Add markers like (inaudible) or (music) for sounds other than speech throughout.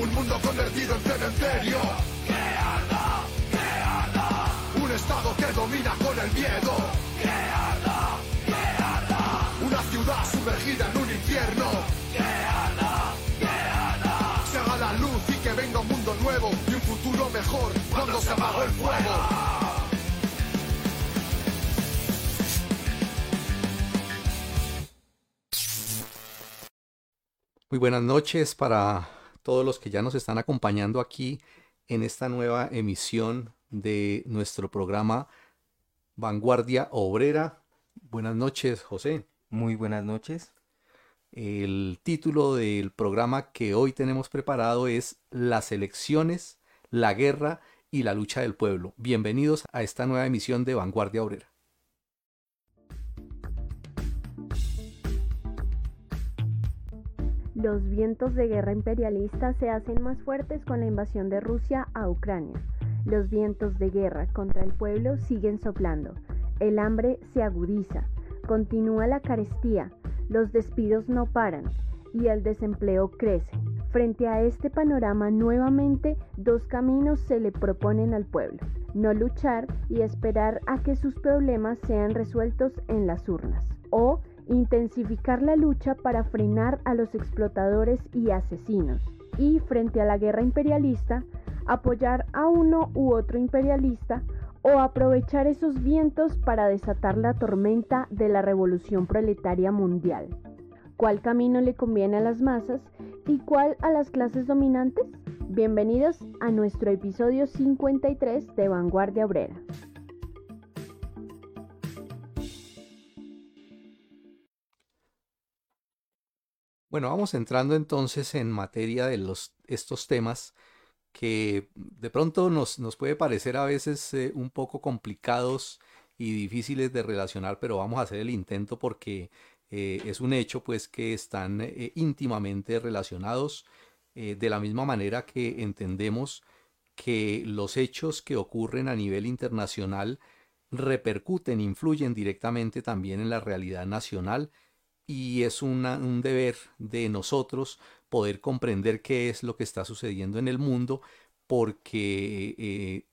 Un mundo convertido en cementerio. ¡Que arda! ¡Que arda! Un estado que domina con el miedo. ¡Que arda! ¡Que arda! Una ciudad sumergida en un infierno. ¡Que arda! ¡Que arda! Se haga la luz y que venga un mundo nuevo y un futuro mejor cuando se apagó el fuego. Muy buenas noches para todos los que ya nos están acompañando aquí en esta nueva emisión de nuestro programa Vanguardia Obrera. Buenas noches, José. Muy buenas noches. El título del programa que hoy tenemos preparado es Las elecciones, la guerra y la lucha del pueblo. Bienvenidos a esta nueva emisión de Vanguardia Obrera. Los vientos de guerra imperialista se hacen más fuertes con la invasión de Rusia a Ucrania. Los vientos de guerra contra el pueblo siguen soplando. El hambre se agudiza. Continúa la carestía. Los despidos no paran y el desempleo crece. Frente a este panorama nuevamente dos caminos se le proponen al pueblo. No luchar y esperar a que sus problemas sean resueltos en las urnas. O intensificar la lucha para frenar a los explotadores y asesinos. Y frente a la guerra imperialista, apoyar a uno u otro imperialista o aprovechar esos vientos para desatar la tormenta de la revolución proletaria mundial. ¿Cuál camino le conviene a las masas y cuál a las clases dominantes? Bienvenidos a nuestro episodio 53 de Vanguardia Obrera. Bueno, vamos entrando entonces en materia de los, estos temas que de pronto nos, nos puede parecer a veces eh, un poco complicados y difíciles de relacionar, pero vamos a hacer el intento porque eh, es un hecho pues que están eh, íntimamente relacionados de la misma manera que entendemos que los hechos que ocurren a nivel internacional repercuten, influyen directamente también en la realidad nacional y es un deber de nosotros poder comprender qué es lo que está sucediendo en el mundo porque eh,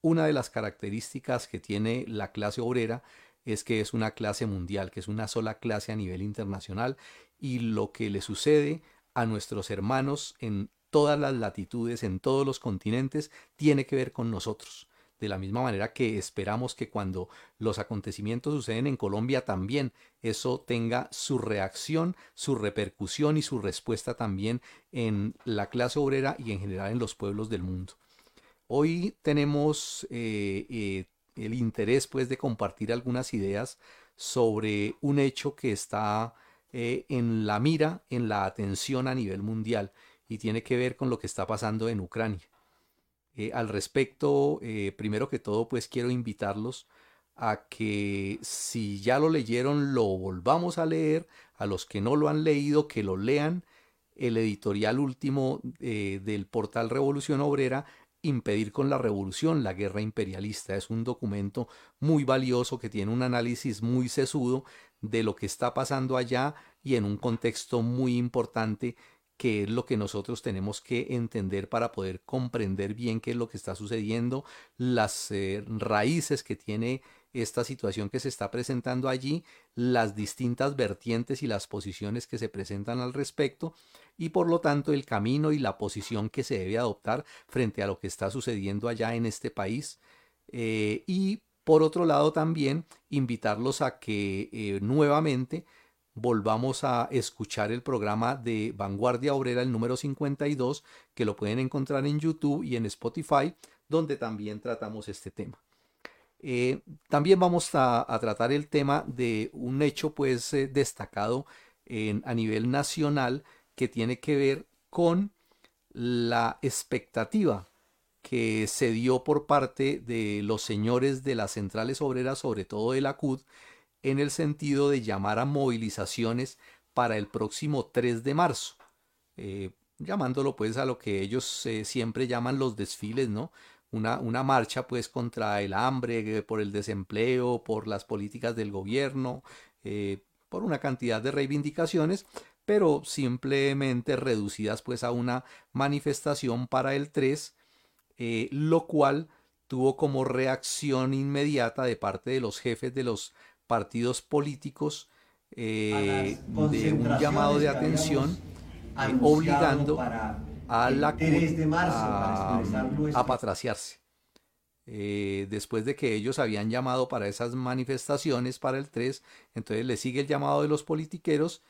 una de las características que tiene la clase obrera es que es una clase mundial, que es una sola clase a nivel internacional y lo que le sucede a nuestros hermanos en todas las latitudes, en todos los continentes, tiene que ver con nosotros. De la misma manera que esperamos que cuando los acontecimientos suceden en Colombia también eso tenga su reacción, su repercusión y su respuesta también en la clase obrera y en general en los pueblos del mundo. Hoy tenemos eh, eh, el interés pues de compartir algunas ideas sobre un hecho que está eh, en la mira, en la atención a nivel mundial y tiene que ver con lo que está pasando en Ucrania. Eh, al respecto, eh, primero que todo, pues quiero invitarlos a que si ya lo leyeron, lo volvamos a leer, a los que no lo han leído, que lo lean, el editorial último del portal Revolución Obrera Impedir con la revolución la guerra imperialista. Es un documento muy valioso que tiene un análisis muy sesudo de lo que está pasando allá y en un contexto muy importante que es lo que nosotros tenemos que entender para poder comprender bien qué es lo que está sucediendo, las eh, raíces que tiene esta situación que se está presentando allí, las distintas vertientes y las posiciones que se presentan al respecto y por lo tanto el camino y la posición que se debe adoptar frente a lo que está sucediendo allá en este país. Eh, y por otro lado también invitarlos a que eh, nuevamente volvamos a escuchar el programa de Vanguardia Obrera, el número 52, que lo pueden encontrar en YouTube y en Spotify, donde también tratamos este tema. Eh, también vamos a, tratar el tema de un hecho pues destacado en, a nivel nacional que tiene que ver con la expectativa que se dio por parte de los señores de las centrales obreras, sobre todo de la CUD, en el sentido de llamar a movilizaciones para el próximo 3 de marzo, eh, llamándolo pues a lo que ellos eh, siempre llaman los desfiles, ¿no? Una, una, marcha pues contra el hambre, eh, por el desempleo, por las políticas del gobierno, por una cantidad de reivindicaciones, pero simplemente reducidas pues a una manifestación para el 3, eh, lo cual tuvo como reacción inmediata de parte de los jefes de los partidos políticos eh, de un llamado de atención eh, obligando a la a, a patraciarse. Eh, después de que ellos habían llamado para esas manifestaciones para el 3, entonces le sigue el llamado de los politiqueros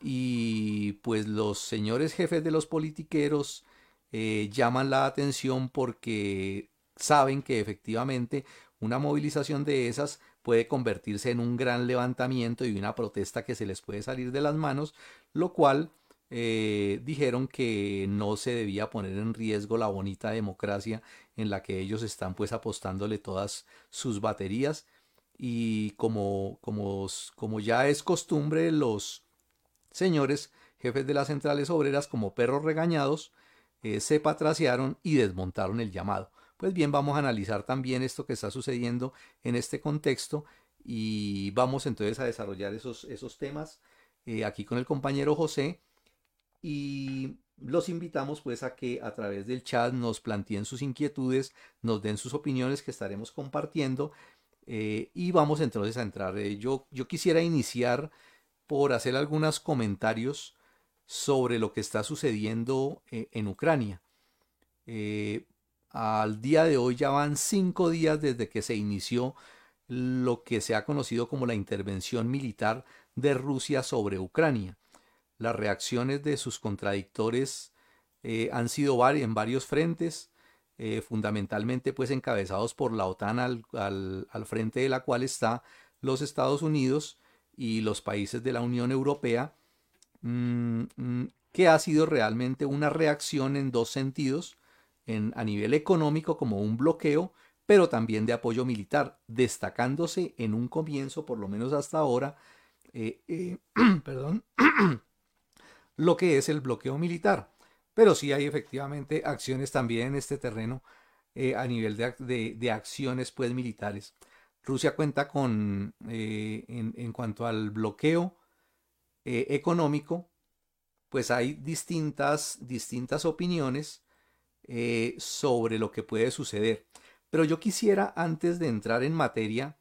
y pues los señores jefes de los politiqueros eh, llaman la atención porque saben que efectivamente una movilización de esas puede convertirse en un gran levantamiento y una protesta que se les puede salir de las manos, lo cual eh, dijeron que no se debía poner en riesgo la bonita democracia en la que ellos están pues apostándole todas sus baterías y como, como, como ya es costumbre los señores jefes de las centrales obreras como perros regañados eh, se patraciaron y desmontaron el llamado. Pues bien, vamos a analizar también esto que está sucediendo en este contexto y vamos entonces a desarrollar esos, esos temas eh, aquí con el compañero José y los invitamos pues a que a través del chat nos planteen sus inquietudes, nos den sus opiniones que estaremos compartiendo eh, y vamos entonces a entrar. Eh, yo, yo quisiera iniciar por hacer algunos comentarios sobre lo que está sucediendo en Ucrania. Al día de hoy ya van cinco días desde que se inició lo que se ha conocido como la intervención militar de Rusia sobre Ucrania. Las reacciones de sus contradictores eh, han sido en varios frentes, eh, fundamentalmente pues encabezados por la OTAN al, frente de la cual está los Estados Unidos y los países de la Unión Europea, mm, mm, que ha sido realmente una reacción en dos sentidos, en, a nivel económico como un bloqueo, pero también de apoyo militar, destacándose en un comienzo, por lo menos hasta ahora, eh, (clears throat) perdón, (clears throat) lo que es el bloqueo militar. Pero sí hay efectivamente acciones también en este terreno eh, a nivel de, acciones pues militares. Rusia cuenta con, eh, en, cuanto al bloqueo eh, económico, pues hay distintas, distintas opiniones sobre lo que puede suceder. Pero yo quisiera, antes de entrar en materia,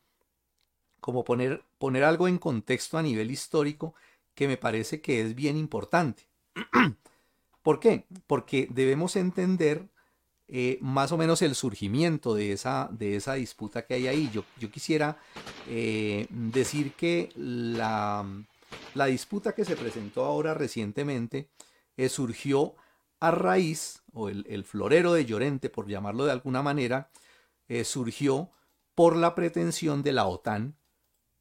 como poner, poner algo en contexto a nivel histórico que me parece que es bien importante. (clears throat) ¿Por qué? Porque debemos entender eh, más o menos el surgimiento de esa, de esa disputa que hay ahí. Yo, yo quisiera eh, decir que la, la, disputa que se presentó ahora recientemente eh, surgió raíz, o el, florero de Llorente, por llamarlo de alguna manera, surgió por la pretensión de la OTAN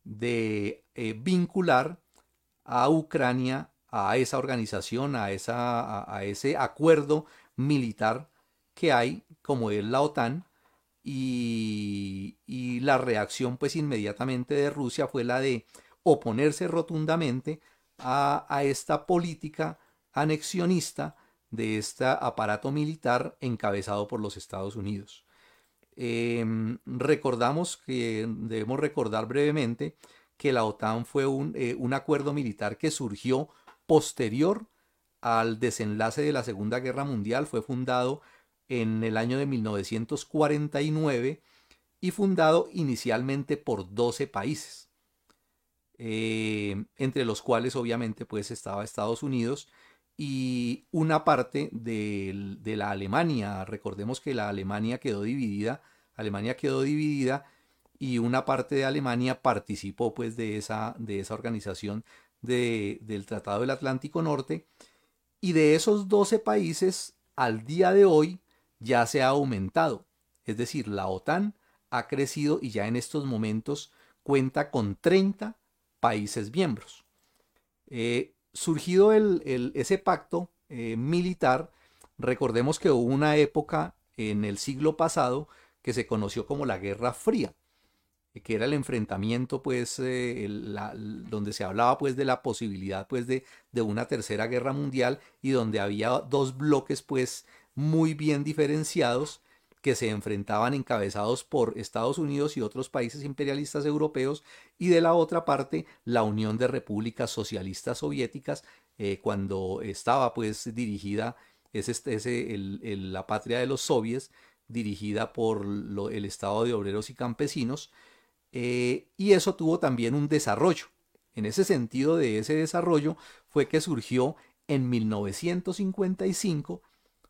de vincular a Ucrania, a esa organización, a, esa, a, ese acuerdo militar que hay, como es la OTAN, y, la reacción pues inmediatamente de Rusia fue la de oponerse rotundamente a esta política anexionista de este aparato militar encabezado por los Estados Unidos. Em, recordamos que debemos recordar brevemente que la OTAN fue eh, un, acuerdo militar que surgió posterior al desenlace de la Segunda Guerra Mundial. Fue fundado en el año de 1949 y fundado inicialmente por 12 países, eh, entre los cuales obviamente pues estaba Estados Unidos y una parte de, de, la Alemania. Recordemos que la Alemania quedó dividida, Alemania quedó dividida y una parte de Alemania participó pues de esa, de esa organización del Tratado del Atlántico Norte y de esos 12 países al día de hoy ya se ha aumentado. Es decir, la OTAN ha crecido y ya en estos momentos cuenta con 30 países miembros. Eh, surgido el, ese pacto eh, militar, recordemos que hubo una época en el siglo pasado que se conoció como la Guerra Fría que era el enfrentamiento, pues, eh, donde se hablaba, pues, de la posibilidad, pues, de, de, una tercera guerra mundial y donde había dos bloques, pues, muy bien diferenciados que se enfrentaban encabezados por Estados Unidos y otros países imperialistas europeos y de la otra parte la Unión de Repúblicas Socialistas Soviéticas eh, cuando estaba pues dirigida, es este, ese, la patria de los soviets, dirigida por el Estado de Obreros y Campesinos, eh, y eso tuvo también un desarrollo. En ese sentido de ese desarrollo fue que surgió en 1955,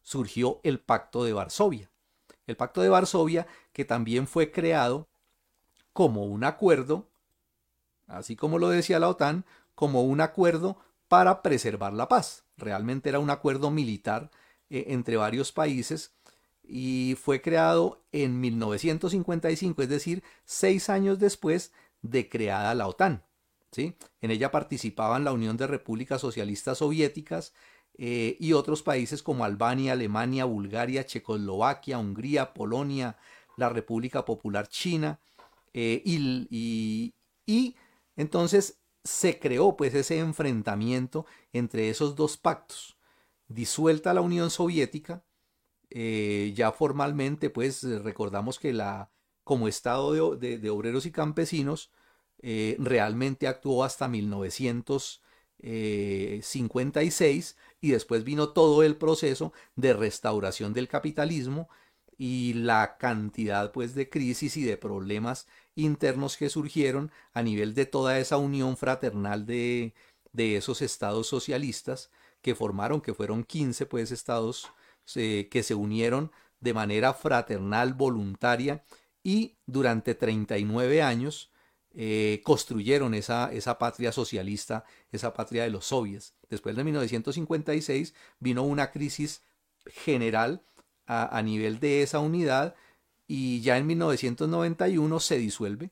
surgió el Pacto de Varsovia. El Pacto de Varsovia que también fue creado como un acuerdo, así como lo decía la OTAN, como un acuerdo para preservar la paz. Realmente era un acuerdo militar eh, entre varios países y fue creado en 1955, es decir, seis años después de creada la OTAN. ¿sí? En ella participaban la Unión de Repúblicas Socialistas Soviéticas eh, y otros países como Albania, Alemania, Bulgaria, Checoslovaquia, Hungría, Polonia, la República Popular China, eh, y, entonces se creó pues ese enfrentamiento entre esos dos pactos. Disuelta la Unión Soviética, eh, ya formalmente pues recordamos que la, como Estado de, obreros y campesinos realmente actuó hasta 1956 y después vino todo el proceso de restauración del capitalismo y la cantidad pues de crisis y de problemas internos que surgieron a nivel de toda esa unión fraternal de, de esos estados socialistas que formaron, que fueron 15 pues estados eh, que se unieron de manera fraternal, voluntaria y durante 39 años eh, construyeron esa, esa patria socialista, esa patria de los soviets. Después de 1956 vino una crisis general a, nivel de esa unidad y ya en 1991 se disuelve,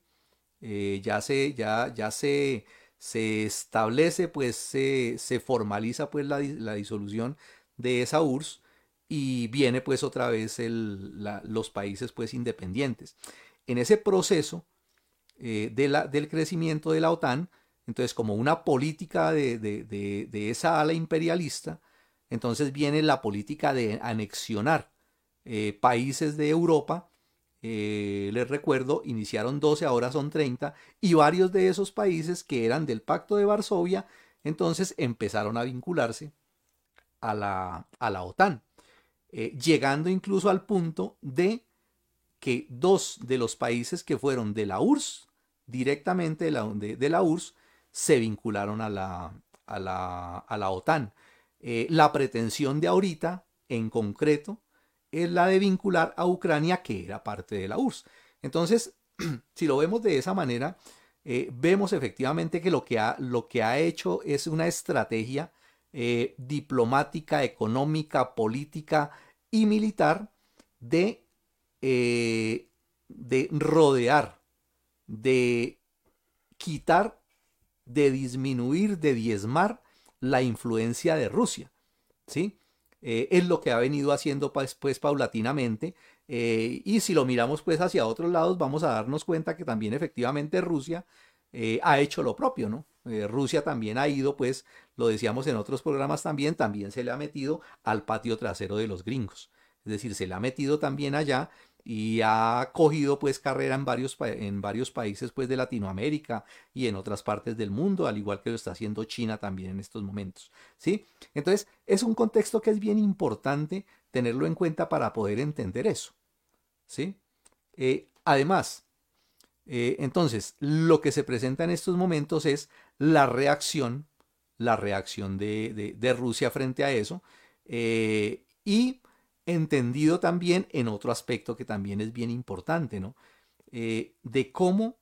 eh, ya se, ya, ya se, se establece, pues se, se formaliza pues la, disolución de esa URSS y viene pues otra vez el, los países pues independientes. En ese proceso eh, de la, del crecimiento de la OTAN, entonces como una política de, de, de esa ala imperialista, entonces viene la política de anexionar eh, países de Europa, eh, les recuerdo, iniciaron 12, ahora son 30, y varios de esos países que eran del Pacto de Varsovia, entonces empezaron a vincularse a la, a la OTAN, llegando incluso al punto de que dos de los países que fueron de la URSS, directamente de la, de, URSS, se vincularon a la, la, OTAN. la pretensión de ahorita, en concreto, es la de vincular a Ucrania, que era parte de la URSS. Entonces, (clears throat) si lo vemos de esa manera, eh, vemos efectivamente que lo que, ha, hecho es una estrategia eh, diplomática, económica, política y militar eh, de rodear, de quitar, de disminuir, de diezmar la influencia de Rusia. ¿sí? Eh, es lo que ha venido haciendo pues, pues paulatinamente. Eh, y si lo miramos pues hacia otros lados, vamos a darnos cuenta que también efectivamente Rusia eh, ha hecho lo propio, ¿no? Rusia también ha ido, pues, lo decíamos en otros programas también, también se le ha metido al patio trasero de los gringos. Es decir, se le ha metido también allá y ha cogido pues carrera en varios, en varios países pues de Latinoamérica y en otras partes del mundo, al igual que lo está haciendo China también en estos momentos, ¿sí? Entonces, es un contexto que es bien importante tenerlo en cuenta para poder entender eso, ¿sí? Eh, además, eh, entonces, lo que se presenta en estos momentos es la reacción, la reacción de, de, Rusia frente a eso, eh, y entendido también en otro aspecto que también es bien importante, ¿no? Eh, de cómo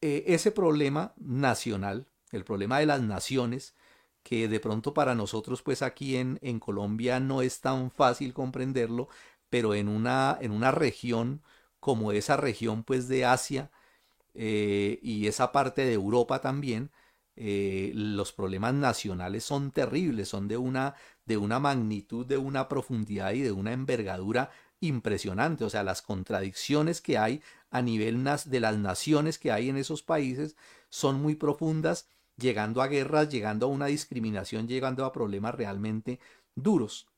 eh, ese problema nacional, el problema de las naciones, que de pronto para nosotros pues aquí en, Colombia no es tan fácil comprenderlo, pero en una, en una región como esa región pues de Asia eh, y esa parte de Europa también, los problemas nacionales son terribles, son de una, de una magnitud, de una profundidad y de una envergadura impresionante. O sea, las contradicciones que hay a nivel de las naciones que hay en esos países son muy profundas, llegando a guerras, llegando a una discriminación, llegando a problemas realmente duros.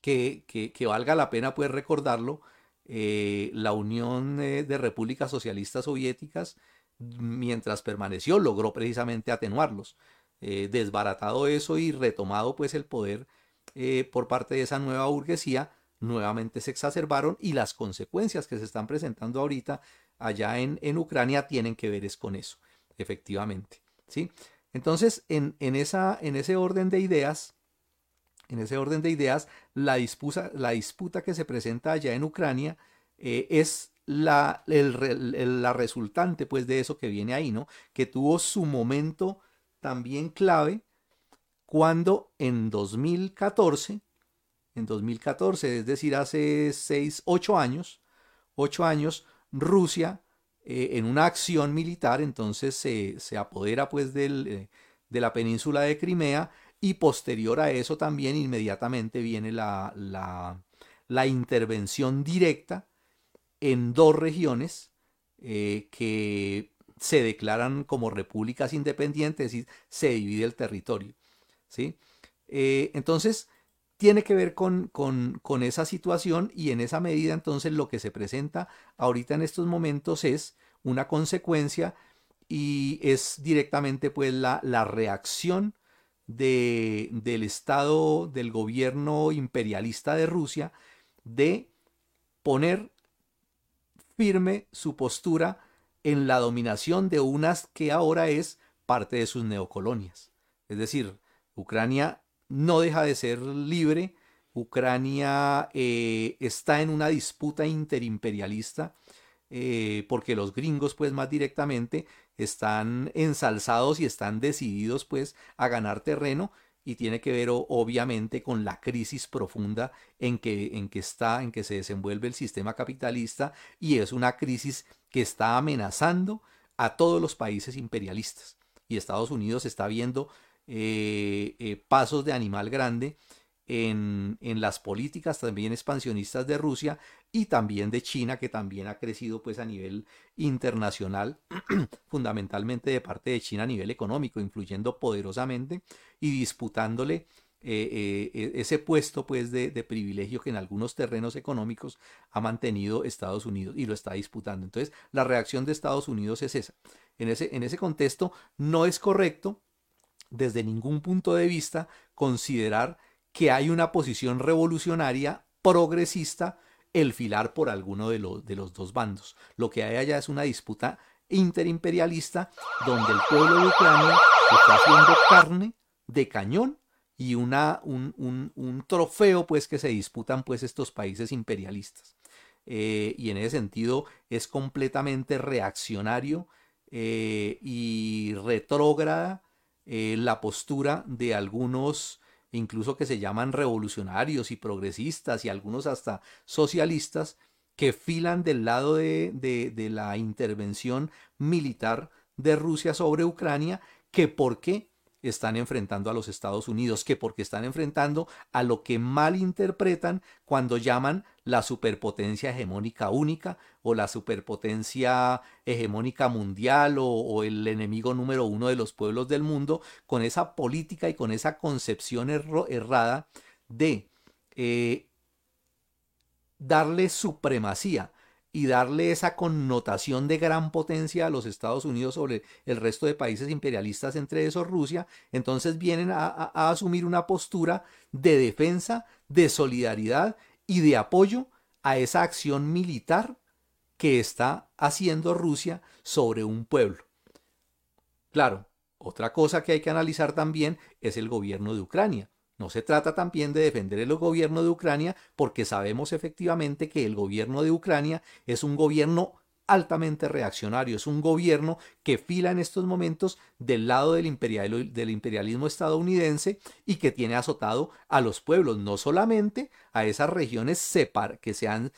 Que, que, valga la pena pues recordarlo, eh, la Unión eh, de Repúblicas Socialistas Soviéticas, mientras permaneció, logró precisamente atenuarlos. Eh, desbaratado eso y retomado pues el poder eh, por parte de esa nueva burguesía, nuevamente se exacerbaron y las consecuencias que se están presentando ahorita allá en, en Ucrania tienen que ver es con eso, efectivamente. ¿sí? Entonces, en, en, esa, en ese orden de ideas, en ese orden de ideas, la disputa, la disputa que se presenta allá en Ucrania eh, es la, el, la resultante pues de eso que viene ahí, ¿no? Que tuvo su momento también clave cuando en 2014, en 2014, es decir, hace 6, 8 años, 8 años, Rusia eh, en una acción militar entonces se, se apodera pues del, eh, de la península de Crimea y posterior a eso también inmediatamente viene la, la, la intervención directa en dos regiones eh, que se declaran como repúblicas independientes y se divide el territorio. ¿sí? Eh, entonces, tiene que ver con, con, con, esa situación y en esa medida entonces lo que se presenta ahorita en estos momentos es una consecuencia y es directamente pues la, la reacción de, del Estado, del gobierno imperialista de Rusia, de poner firme su postura en la dominación de unas que ahora es parte de sus neocolonias. Es decir, Ucrania no deja de ser libre, Ucrania eh, está en una disputa interimperialista, eh, porque los gringos pues más directamente están ensalzados y están decididos pues a ganar terreno y tiene que ver obviamente con la crisis profunda en que, en que está, en que se desenvuelve el sistema capitalista y es una crisis que está amenazando a todos los países imperialistas. Y Estados Unidos está viendo eh, eh, pasos de animal grande en, en, las políticas también expansionistas de Rusia y también de China, que también ha crecido pues a nivel internacional, (clears throat) fundamentalmente de parte de China a nivel económico, influyendo poderosamente y disputándole eh, eh, ese puesto pues de, de, privilegio que en algunos terrenos económicos ha mantenido Estados Unidos y lo está disputando. Entonces, la reacción de Estados Unidos es esa. En ese, en ese contexto, no es correcto desde ningún punto de vista considerar que hay una posición revolucionaria progresista el filar por alguno de los, de los dos bandos. Lo que hay allá es una disputa interimperialista donde el pueblo de Ucrania está haciendo carne de cañón y un, un, un trofeo pues que se disputan pues estos países imperialistas. Eh, y en ese sentido es completamente reaccionario eh, y retrógrada eh, la postura de algunos incluso que se llaman revolucionarios y progresistas y algunos hasta socialistas, que filan del lado de, de, de la intervención militar de Rusia sobre Ucrania, que por qué están enfrentando a los Estados Unidos, que porque están enfrentando a lo que mal interpretan cuando llaman la superpotencia hegemónica única o la superpotencia hegemónica mundial o, el enemigo número uno de los pueblos del mundo, con esa política y con esa concepción errada de eh, darle supremacía y darle esa connotación de gran potencia a los Estados Unidos sobre el resto de países imperialistas, entre esos Rusia, entonces vienen a, a, a, asumir una postura de defensa, de solidaridad y de apoyo a esa acción militar que está haciendo Rusia sobre un pueblo. Claro, otra cosa que hay que analizar también es el gobierno de Ucrania. No se trata también de defender el gobierno de Ucrania porque sabemos efectivamente que el gobierno de Ucrania es un gobierno altamente reaccionario, es un gobierno que fila en estos momentos del lado del, imperial, del imperialismo estadounidense y que tiene azotado a los pueblos, no solamente a esas regiones que, se han,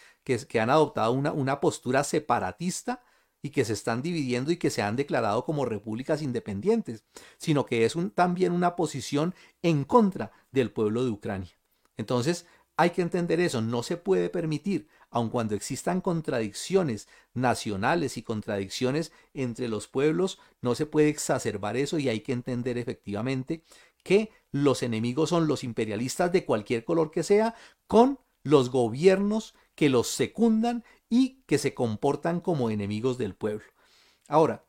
adoptado una postura separatista, y que se están dividiendo y que se han declarado como repúblicas independientes, sino que es también una posición en contra del pueblo de Ucrania. Entonces, hay que entender eso, no se puede permitir, aun cuando existan contradicciones nacionales y contradicciones entre los pueblos, no se puede exacerbar eso y hay que entender efectivamente que los enemigos son los imperialistas de cualquier color que sea, con los gobiernos que los secundan y que se comportan como enemigos del pueblo. Ahora,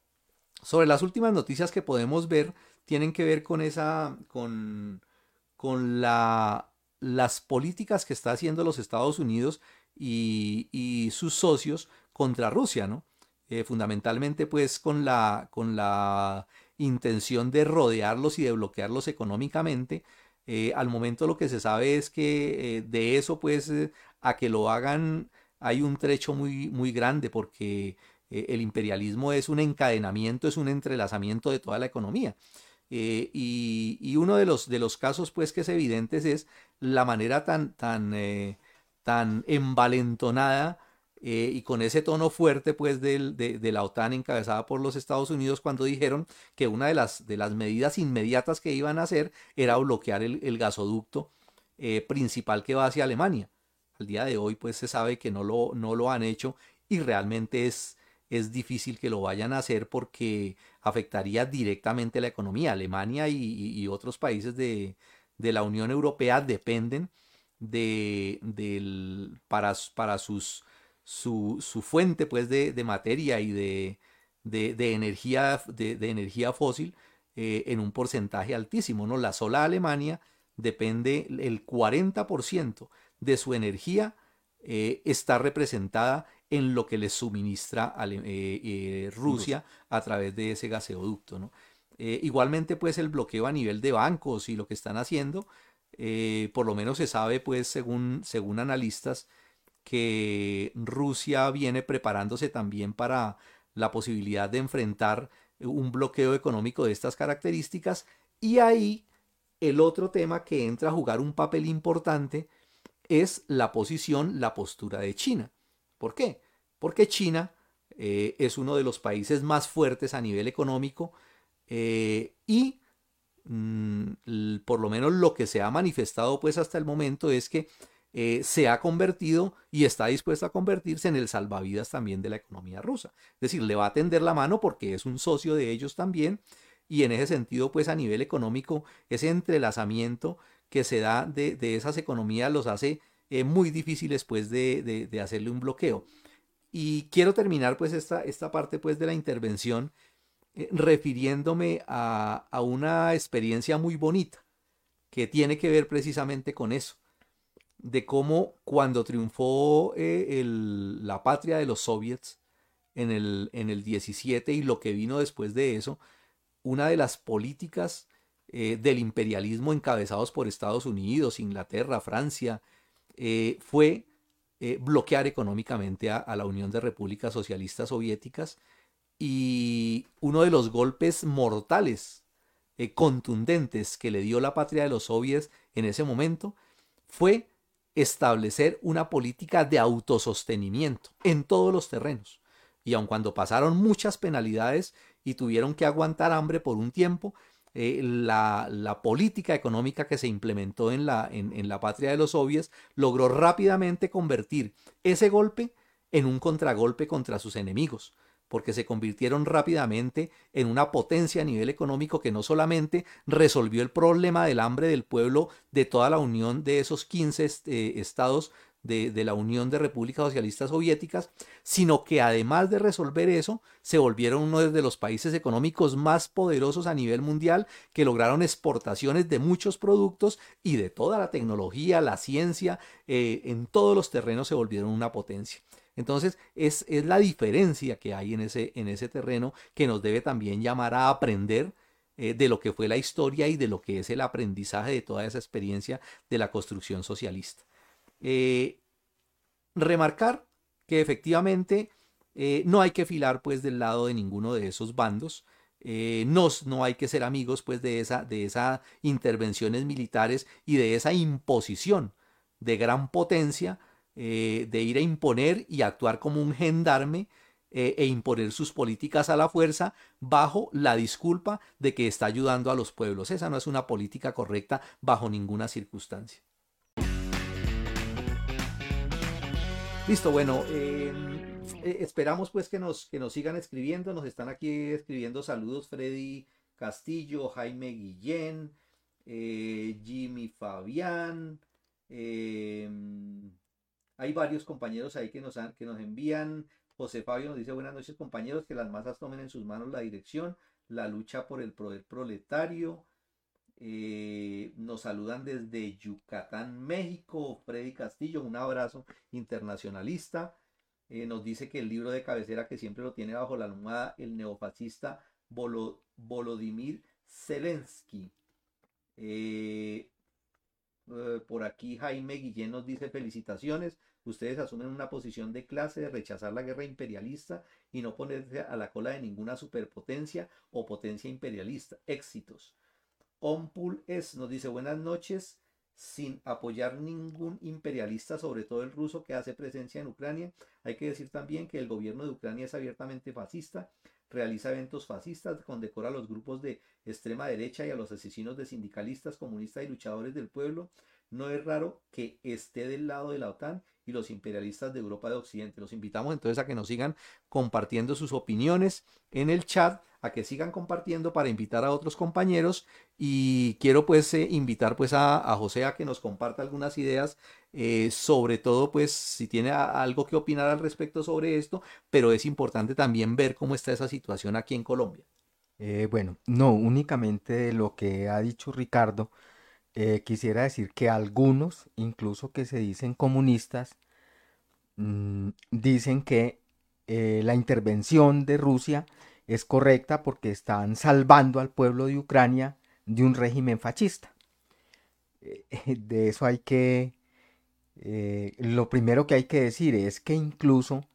sobre las últimas noticias que podemos ver, tienen que ver con esa, con, con la, las políticas que está haciendo los Estados Unidos y, y sus socios contra Rusia, ¿no? Eh, fundamentalmente pues con la, con la intención de rodearlos y de bloquearlos económicamente. Eh, al momento lo que se sabe es que eh, de eso pues a que lo hagan hay un trecho muy, muy grande porque el imperialismo es un encadenamiento, es un entrelazamiento de toda la economía. y, y, uno de los, de los casos pues que es evidente es la manera tan, tan, tan envalentonada eh, y con ese tono fuerte pues de, la OTAN encabezada por los Estados Unidos cuando dijeron que una de las, de las medidas inmediatas que iban a hacer era bloquear el, gasoducto eh, principal que va hacia Alemania. Al día de hoy pues se sabe que no lo, no lo han hecho y realmente es, es difícil que lo vayan a hacer porque afectaría directamente la economía. Alemania y, otros países de, la Unión Europea dependen de, del, para, para sus su, fuente pues, de, materia y de, de, energía, de, energía fósil eh, en un porcentaje altísimo. ¿no? La sola Alemania depende, el 40% de su energía eh, está representada en lo que le suministra eh, Rusia a través de ese gaseoducto. ¿no? igualmente, pues el bloqueo a nivel de bancos y lo que están haciendo, por lo menos se sabe, pues, según, según analistas, que Rusia viene preparándose también para la posibilidad de enfrentar un bloqueo económico de estas características. Y ahí el otro tema que entra a jugar un papel importante es la posición, la postura de China. ¿Por qué? Porque China eh, es uno de los países más fuertes a nivel económico eh, y mm, por lo menos lo que se ha manifestado pues hasta el momento es que eh, se ha convertido y está dispuesto a convertirse en el salvavidas también de la economía rusa. Es decir, le va a tender la mano porque es un socio de ellos también y en ese sentido, pues a nivel económico, ese entrelazamiento que se da de, esas economías los hace eh, muy difíciles pues de, hacerle un bloqueo. Y quiero terminar pues esta, esta parte pues de la intervención eh, refiriéndome a, una experiencia muy bonita que tiene que ver precisamente con eso de cómo cuando triunfó eh, la patria de los soviets en el, en el 17 y lo que vino después de eso, una de las políticas eh, del imperialismo encabezados por Estados Unidos, Inglaterra, Francia, eh, fue bloquear económicamente a, la Unión de Repúblicas Socialistas Soviéticas y uno de los golpes mortales, contundentes que le dio la patria de los soviets en ese momento fue establecer una política de autosostenimiento en todos los terrenos. Y aun cuando pasaron muchas penalidades y tuvieron que aguantar hambre por un tiempo, eh, la, política económica que se implementó en la, en la patria de los soviets logró rápidamente convertir ese golpe en un contragolpe contra sus enemigos porque se convirtieron rápidamente en una potencia a nivel económico que no solamente resolvió el problema del hambre del pueblo de toda la unión de esos 15 eh, estados de, la Unión de Repúblicas Socialistas Soviéticas, sino que además de resolver eso, se volvieron uno de los países económicos más poderosos a nivel mundial, que lograron exportaciones de muchos productos y de toda la tecnología, la ciencia, eh, en todos los terrenos se volvieron una potencia. Entonces, es, la diferencia que hay en ese, en ese terreno que nos debe también llamar a aprender eh, de lo que fue la historia y de lo que es el aprendizaje de toda esa experiencia de la construcción socialista. Eh, remarcar que efectivamente eh, no hay que filar pues del lado de ninguno de esos bandos. no, no, hay que ser amigos pues de esa de esas intervenciones militares y de esa imposición de gran potencia eh, de ir a imponer y actuar como un gendarme eh, e imponer sus políticas a la fuerza bajo la disculpa de que está ayudando a los pueblos. Esa no es una política correcta bajo ninguna circunstancia. Listo, bueno, em, eh, esperamos pues que nos, que nos sigan escribiendo. Nos están aquí escribiendo saludos Freddy Castillo, Jaime Guillén, Jimmy Fabián. Em, hay varios compañeros ahí que nos, que nos envían. José Fabio nos dice buenas noches compañeros, que las masas tomen en sus manos la dirección. la lucha por el proletario. Eh, nos saludan desde Yucatán, México. Freddy Castillo, un abrazo internacionalista. Eh, nos dice que el libro de cabecera que siempre lo tiene bajo la almohada, el neofascista Volodymyr Zelensky. Eh, por aquí Jaime Guillén nos dice felicitaciones. Ustedes asumen una posición de clase de rechazar la guerra imperialista y no ponerse a la cola de ninguna superpotencia o potencia imperialista. Éxitos. Ompul es, nos dice buenas noches, sin apoyar ningún imperialista, sobre todo el ruso que hace presencia en Ucrania. Hay que decir también que el gobierno de Ucrania es abiertamente fascista, realiza eventos fascistas, condecora a los grupos de extrema derecha y a los asesinos de sindicalistas, comunistas y luchadores del pueblo. No es raro que esté del lado de la OTAN y los imperialistas de Europa de Occidente. Los invitamos entonces a que nos sigan compartiendo sus opiniones en el chat, a que sigan compartiendo para invitar a otros compañeros y quiero pues eh, invitar pues a, José a que nos comparta algunas ideas, eh, sobre todo pues si tiene algo que opinar al respecto sobre esto, pero es importante también ver cómo está esa situación aquí en Colombia. Eh, bueno, no únicamente lo que ha dicho Ricardo, eh, quisiera decir que algunos, incluso que se dicen comunistas, mm, dicen que eh, la intervención de Rusia es correcta porque están salvando al pueblo de Ucrania de un régimen fascista. Eh, (laughs) de eso hay que... lo primero que hay que decir es que incluso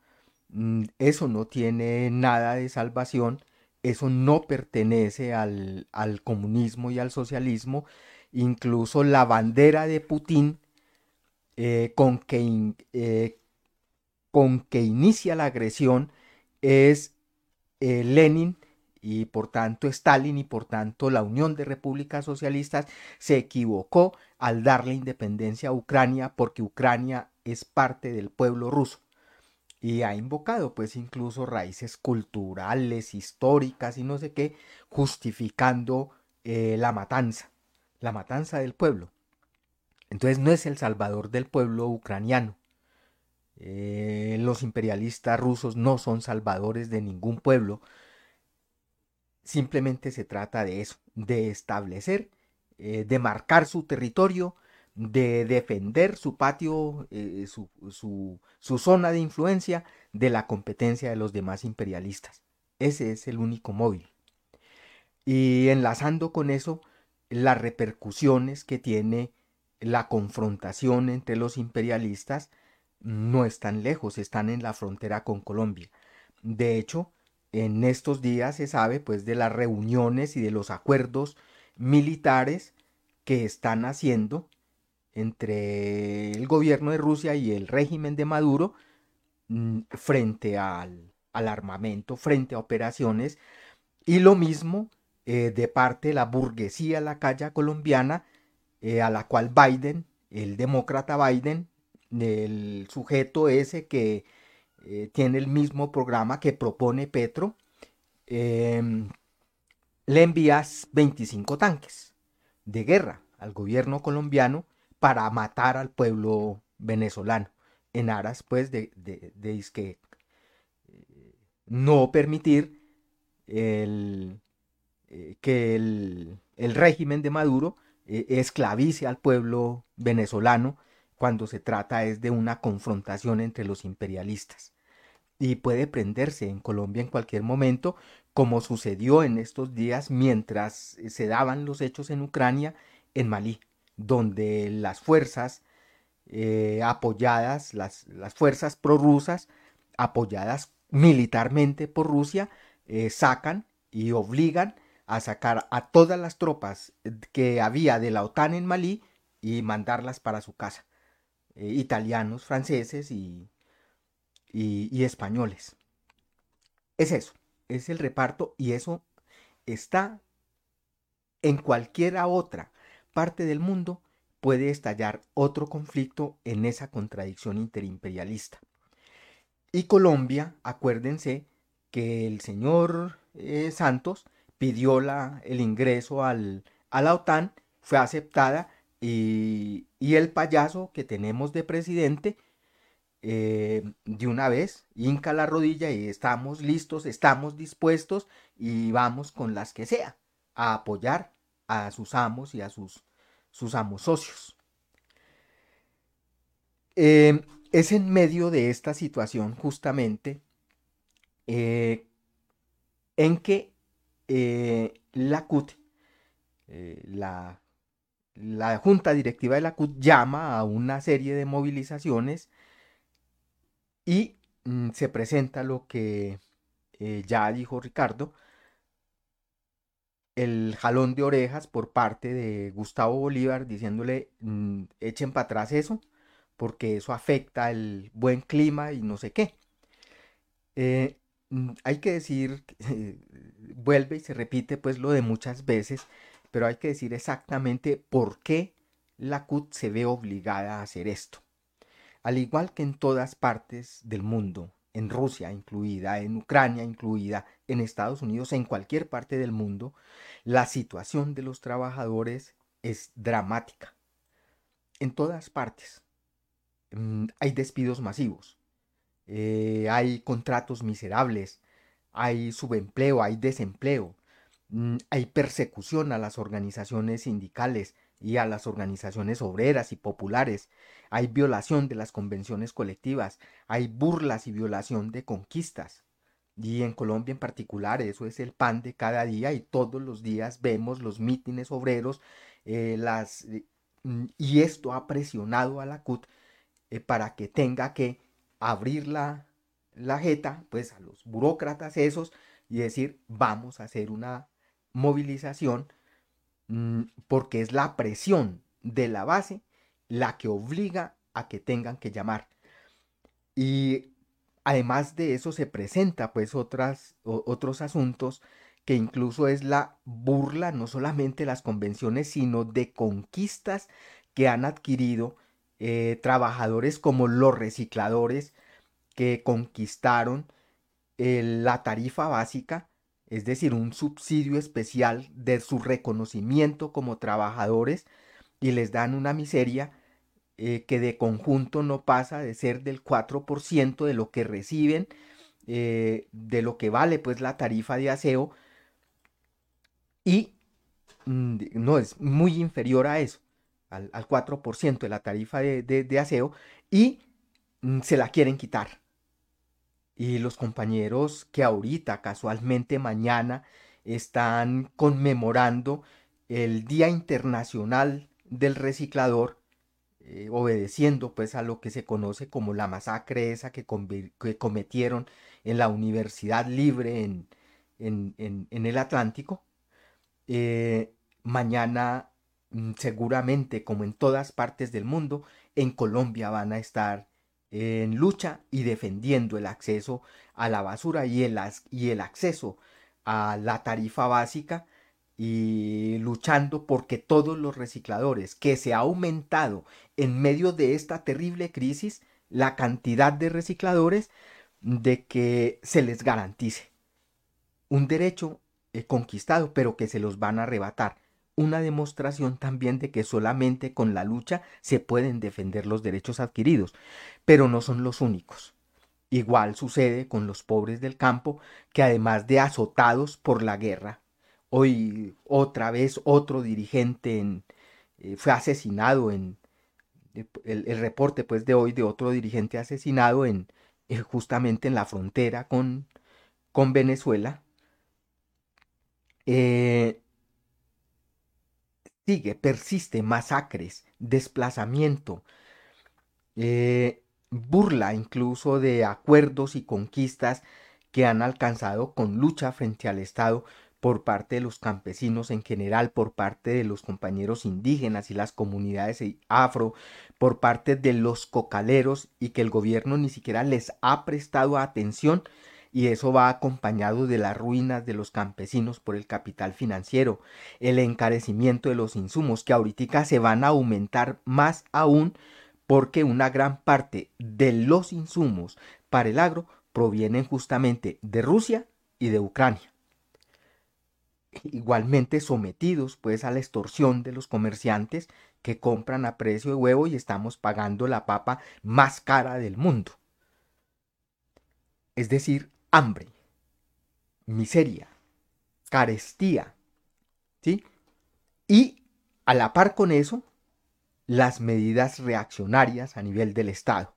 mm, eso no tiene nada de salvación, eso no pertenece al, al comunismo y al socialismo, incluso la bandera de Putin eh, con, que, eh, con, que, inicia la agresión es eh, Lenin y por tanto Stalin y por tanto la Unión de Repúblicas Socialistas se equivocó al darle independencia a Ucrania porque Ucrania es parte del pueblo ruso y ha invocado pues incluso raíces culturales, históricas y no sé qué, justificando la matanza la matanza del pueblo. Entonces no es el salvador del pueblo ucraniano. Eh, los imperialistas rusos no son salvadores de ningún pueblo. Simplemente se trata de eso, de establecer, eh, de marcar su territorio, de defender su patio, eh, su, su zona de influencia de la competencia de los demás imperialistas. Ese es el único móvil. Y enlazando con eso, las repercusiones que tiene la confrontación entre los imperialistas no están lejos, están en la frontera con Colombia. De hecho, en estos días se sabe pues de las reuniones y de los acuerdos militares que están haciendo entre el gobierno de Rusia y el régimen de Maduro mm, frente al, al armamento, frente a operaciones, y lo mismo eh, de parte de la burguesía la calle colombiana, eh, a la cual Biden, el demócrata Biden, el sujeto ese que eh, tiene el mismo programa que propone Petro, em, le envías 25 tanques de guerra al gobierno colombiano para matar al pueblo venezolano en aras pues de, de, de no permitir el, eh, que el, régimen de Maduro eh, esclavice al pueblo venezolano cuando se trata es de una confrontación entre los imperialistas. Y puede prenderse en Colombia en cualquier momento, como sucedió en estos días mientras se daban los hechos en Ucrania, en Malí, donde las fuerzas eh, apoyadas, las, las fuerzas prorrusas, apoyadas militarmente por Rusia, sacan y obligan a sacar a todas las tropas que había de la OTAN en Malí y mandarlas para su casa. Eh, italianos, franceses y, y, españoles. Es eso, es el reparto y eso está en cualquiera otra parte del mundo puede estallar otro conflicto en esa contradicción interimperialista. Y Colombia, acuérdense que el señor eh, Santos pidió la, el ingreso al, a la OTAN, fue aceptada y, y, el payaso que tenemos de presidente eh, de una vez, hinca la rodilla y estamos listos, estamos dispuestos y vamos con las que sea a apoyar a sus amos y a sus, sus amos socios. Eh, es en medio de esta situación justamente eh, en que la CUT, la, la Junta Directiva de la CUT llama a una serie de movilizaciones y mm, se presenta lo que eh, ya dijo Ricardo, el jalón de orejas por parte de Gustavo Bolívar diciéndole mm, echen para atrás eso porque eso afecta el buen clima y no sé qué. Eh, mm, hay que decir, (laughs) vuelve y se repite pues lo de muchas veces, pero hay que decir exactamente por qué la CUT se ve obligada a hacer esto. Al igual que en todas partes del mundo, en Rusia incluida, en Ucrania incluida, en Estados Unidos, en cualquier parte del mundo, la situación de los trabajadores es dramática. En todas partes. Mm, hay despidos masivos, eh, hay contratos miserables, hay subempleo, hay desempleo, mm, hay persecución a las organizaciones sindicales, y a las organizaciones obreras y populares. Hay violación de las convenciones colectivas, hay burlas y violación de conquistas. Y en Colombia en particular eso es el pan de cada día y todos los días vemos los mítines obreros eh, las, eh, mm, y esto ha presionado a la CUT eh, para que tenga que abrir la, la jeta pues a los burócratas esos y decir vamos a hacer una movilización Mm, porque es la presión de la base la que obliga a que tengan que llamar. Y además de eso se presenta pues otras, otros asuntos que incluso es la burla no solamente de las convenciones, sino de conquistas que han adquirido eh, trabajadores como los recicladores que conquistaron eh, la tarifa básica es decir, un subsidio especial de su reconocimiento como trabajadores y les dan una miseria eh, que de conjunto no pasa de ser del 4% de lo que reciben, eh, de lo que vale pues la tarifa de aseo y mm, no es muy inferior a eso, al, 4% de la tarifa de, aseo y se la quieren quitar y los compañeros que ahorita, casualmente mañana, están conmemorando el Día Internacional del Reciclador, eh, obedeciendo pues a lo que se conoce como la masacre esa que, cometieron en la Universidad Libre en, en, el Atlántico. Eh, mañana mm, seguramente, como en todas partes del mundo, en Colombia van a estar en lucha y defendiendo el acceso a la basura y el, y el acceso a la tarifa básica y luchando porque todos los recicladores que se ha aumentado en medio de esta terrible crisis la cantidad de recicladores de que se les garantice un derecho eh, conquistado pero que se los van a arrebatar una demostración también de que solamente con la lucha se pueden defender los derechos adquiridos, pero no son los únicos. Igual sucede con los pobres del campo, que además de azotados por la guerra, hoy otra vez otro dirigente eh, fue asesinado en eh, el, reporte pues de hoy de otro dirigente asesinado en eh, justamente en la frontera con, con Venezuela. Sigue, persiste, masacres, desplazamiento, eh, burla incluso de acuerdos y conquistas que han alcanzado con lucha frente al Estado por parte de los campesinos en general, por parte de los compañeros indígenas y las comunidades afro, por parte de los cocaleros y que el gobierno ni siquiera les ha prestado atención y eso va acompañado de las ruinas de los campesinos por el capital financiero, el encarecimiento de los insumos que ahorita se van a aumentar más aún porque una gran parte de los insumos para el agro provienen justamente de Rusia y de Ucrania. Igualmente sometidos pues a la extorsión de los comerciantes que compran a precio de huevo y estamos pagando la papa más cara del mundo. Es decir, hambre, miseria, carestía, ¿sí? Y a la par con eso, las medidas reaccionarias a nivel del Estado,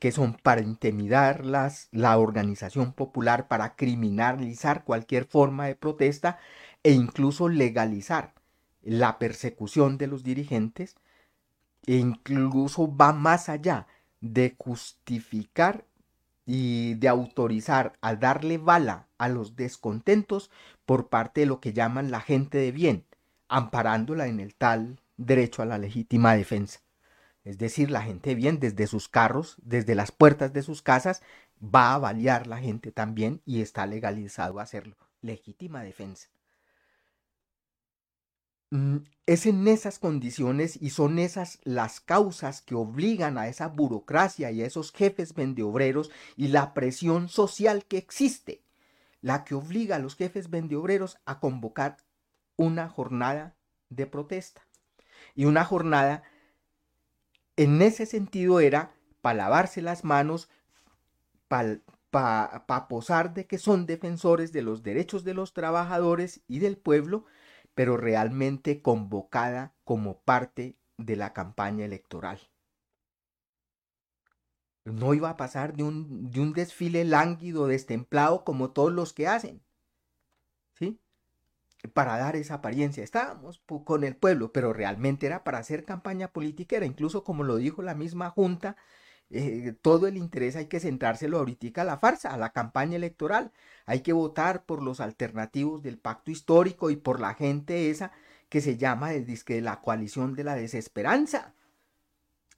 que son para intimidar la organización popular, para criminalizar cualquier forma de protesta e incluso legalizar la persecución de los dirigentes, e incluso va más allá de justificar y de autorizar a darle bala a los descontentos por parte de lo que llaman la gente de bien, amparándola en el tal derecho a la legítima defensa. Es decir, la gente bien desde sus carros, desde las puertas de sus casas, va a balear la gente también y está legalizado hacerlo. Legítima defensa. Mm, es en esas condiciones y son esas las causas que obligan a esa burocracia y a esos jefes vendeobreros y la presión social que existe, la que obliga a los jefes vendeobreros a convocar una jornada de protesta. Y una jornada en ese sentido era para lavarse las manos, para posar de que son defensores de los derechos de los trabajadores y del pueblo, pero realmente convocada como parte de la campaña electoral. No iba a pasar de un, de un desfile lánguido, destemplado, como todos los que hacen. ¿Sí? para dar esa apariencia. Estábamos con el pueblo, pero realmente era para hacer campaña política, era incluso como lo dijo la misma Junta, eh, todo el interés hay que centrárselo ahorita a la farsa, a la campaña electoral. Hay que votar por los alternativos del pacto histórico y por la gente esa que se llama el la coalición de la desesperanza.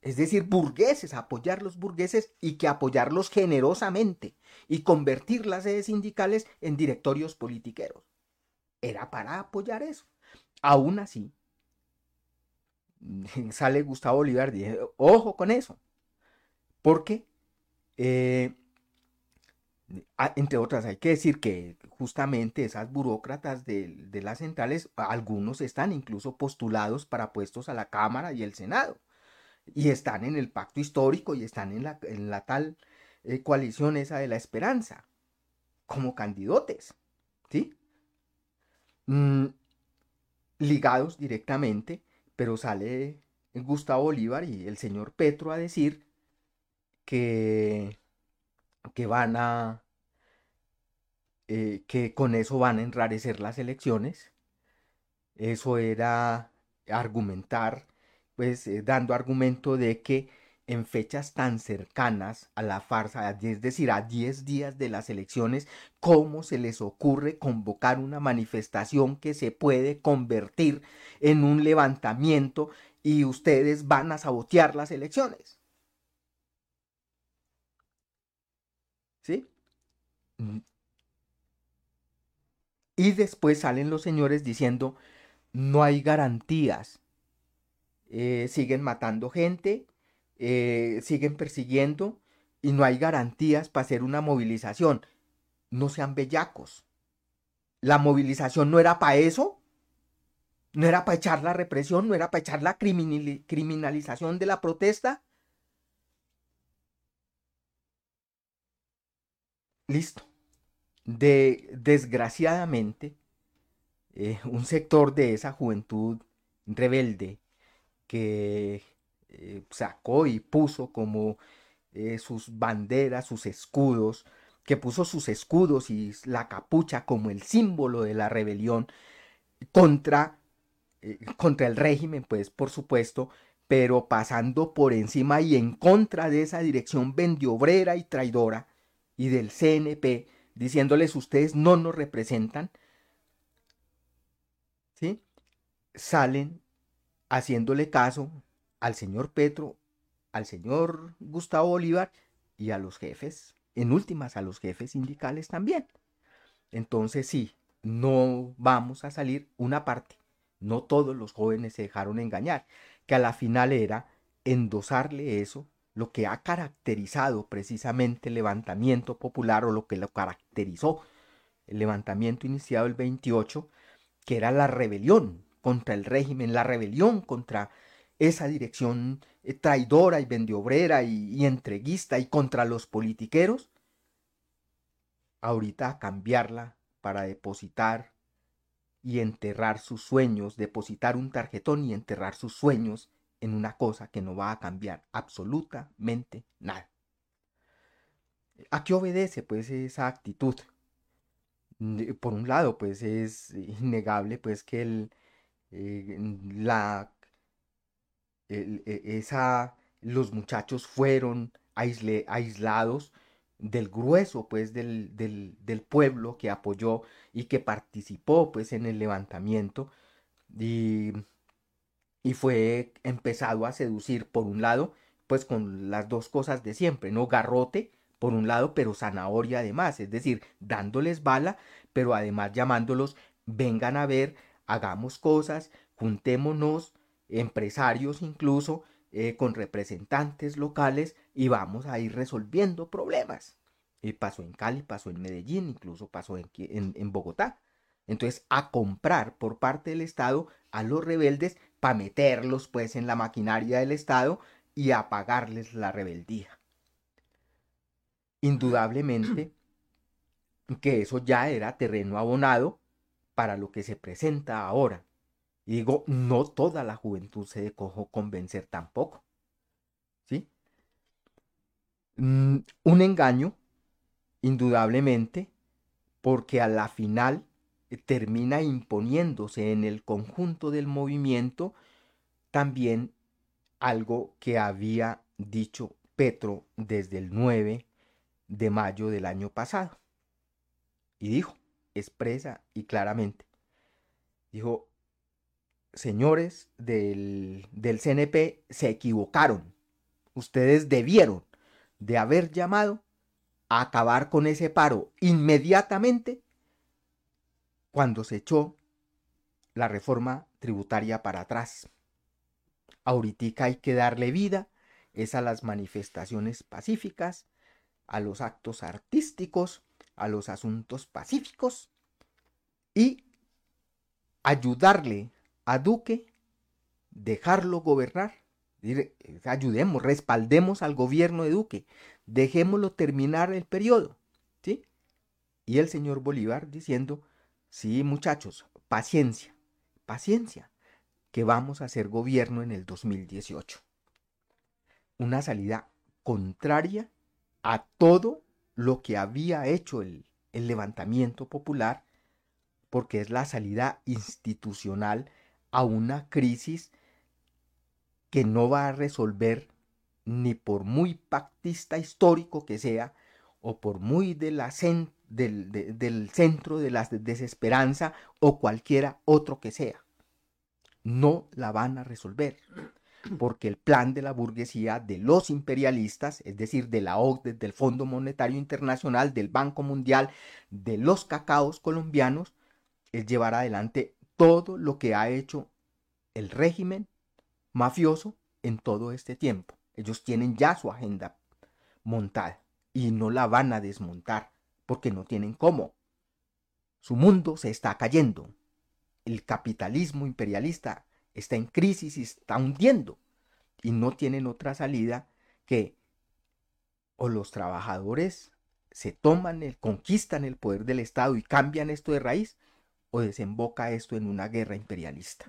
Es decir, burgueses, apoyar los burgueses y que apoyarlos generosamente y convertir las sedes sindicales en directorios politiqueros era para apoyar eso. Aún así, (laughs) sale Gustavo Bolívar y dice, ojo con eso, porque, eh, entre otras, hay que decir que justamente esas burócratas de, las centrales, algunos están incluso postulados para puestos a la Cámara y el Senado, y están en el pacto histórico y están en la, en la tal eh, coalición esa de la esperanza, como candidatos, ¿sí? Mm, ligados directamente, pero sale Gustavo Bolívar y el señor Petro a decir que, van a, eh, que con eso van a enrarecer las elecciones. Eso era argumentar, pues eh, dando argumento de que en fechas tan cercanas a la farsa, es decir, a 10 días de las elecciones, ¿cómo se les ocurre convocar una manifestación que se puede convertir en un levantamiento y ustedes van a sabotear las elecciones? ¿Sí? Mm. Y después salen los señores diciendo, no hay garantías, eh, siguen matando gente, eh, siguen persiguiendo y no hay garantías para hacer una movilización. No sean bellacos. La movilización no era para eso. No era para echar la represión, no era para echar la criminalización de la protesta. Listo. De, desgraciadamente, eh, un sector de esa juventud rebelde que eh, sacó y puso como eh, sus banderas, sus escudos, que puso sus escudos y la capucha como el símbolo de la rebelión contra, contra el régimen, pues por supuesto, pero pasando por encima y en contra de esa dirección vendiobrera y traidora y del CNP, diciéndoles ustedes no nos representan, ¿sí? Salen haciéndole caso al señor Petro, al señor Gustavo Bolívar y a los jefes, en últimas a los jefes sindicales también. Entonces sí, no vamos a salir una parte. No todos los jóvenes se dejaron engañar, que a la final era endosarle eso, lo que ha caracterizado precisamente el levantamiento popular o lo que lo caracterizó el levantamiento iniciado el 28, que era la rebelión contra el régimen, la rebelión contra esa dirección eh, traidora y vendiobrera y, y entreguista y contra los politiqueros, ahorita cambiarla para depositar y enterrar sus sueños, depositar un tarjetón y enterrar sus sueños en una cosa que no va a cambiar absolutamente nada. ¿A qué obedece pues esa actitud? Por un lado, pues es innegable pues que el, eh, la, e, esa, los muchachos fueron aislados del grueso pues del, del, pueblo que apoyó y que participó pues en el levantamiento y, y fue empezado a seducir por un lado pues con las dos cosas de siempre, ¿no? Garrote por un lado, pero zanahoria además, es decir, dándoles bala, pero además llamándolos, vengan a ver, hagamos cosas, juntémonos, empresarios incluso, eh, con representantes locales y vamos a ir resolviendo problemas. Y pasó en Cali, pasó en Medellín, incluso pasó en, en Bogotá. Entonces, a comprar por parte del Estado a los rebeldes para meterlos pues en la maquinaria del Estado y apagarles la rebeldía indudablemente que eso ya era terreno abonado para lo que se presenta ahora. Y digo, no toda la juventud se dejó convencer tampoco. ¿Sí? Mm, un engaño, indudablemente, porque a la final termina imponiéndose en el conjunto del movimiento también algo que había dicho Petro desde el 9 de mayo del año pasado. Y dijo, expresa y claramente, dijo, señores del, del CNP se equivocaron. Ustedes debieron de haber llamado a acabar con ese paro inmediatamente cuando se echó la reforma tributaria para atrás. Ahorita hay que darle vida es a las manifestaciones pacíficas, a los actos artísticos, a los asuntos pacíficos y ayudarle a Duque, dejarlo gobernar. Ayudemos, respaldemos al gobierno de Duque, dejémoslo terminar el periodo. ¿sí? Y el señor Bolívar diciendo, sí muchachos, paciencia, paciencia, que vamos a hacer gobierno en el 2018. Una salida contraria a todo lo que había hecho el, levantamiento popular, porque es la salida institucional a una crisis que no va a resolver ni por muy pactista histórico que sea, o por muy de la del, centro de la desesperanza, o cualquiera otro que sea. No la van a resolver porque el plan de la burguesía de los imperialistas, es decir, de la OCDE, del Fondo Monetario Internacional, del Banco Mundial, de los cacaos colombianos, es llevar adelante todo lo que ha hecho el régimen mafioso en todo este tiempo. Ellos tienen ya su agenda montada y no la van a desmontar porque no tienen cómo. Su mundo se está cayendo. El capitalismo imperialista está en crisis y está hundiendo. Y no tienen otra salida que o los trabajadores se toman, el, conquistan el poder del Estado y cambian esto de raíz, o desemboca esto en una guerra imperialista.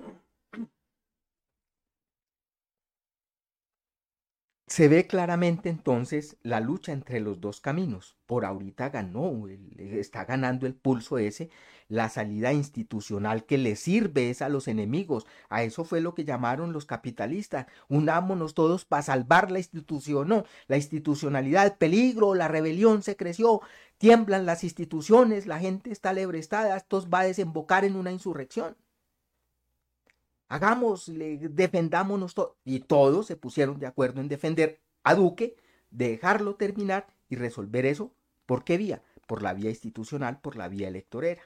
Se ve claramente entonces la lucha entre los dos caminos. Por ahorita ganó, está ganando el pulso ese, la salida institucional que le sirve es a los enemigos. A eso fue lo que llamaron los capitalistas. Unámonos todos para salvar la institución. No, la institucionalidad, el peligro, la rebelión se creció, tiemblan las instituciones, la gente está lebrestada, esto va a desembocar en una insurrección hagámosle, defendámonos todos. Y todos se pusieron de acuerdo en defender a Duque, dejarlo terminar y resolver eso. ¿Por qué vía? Por la vía institucional, por la vía electorera.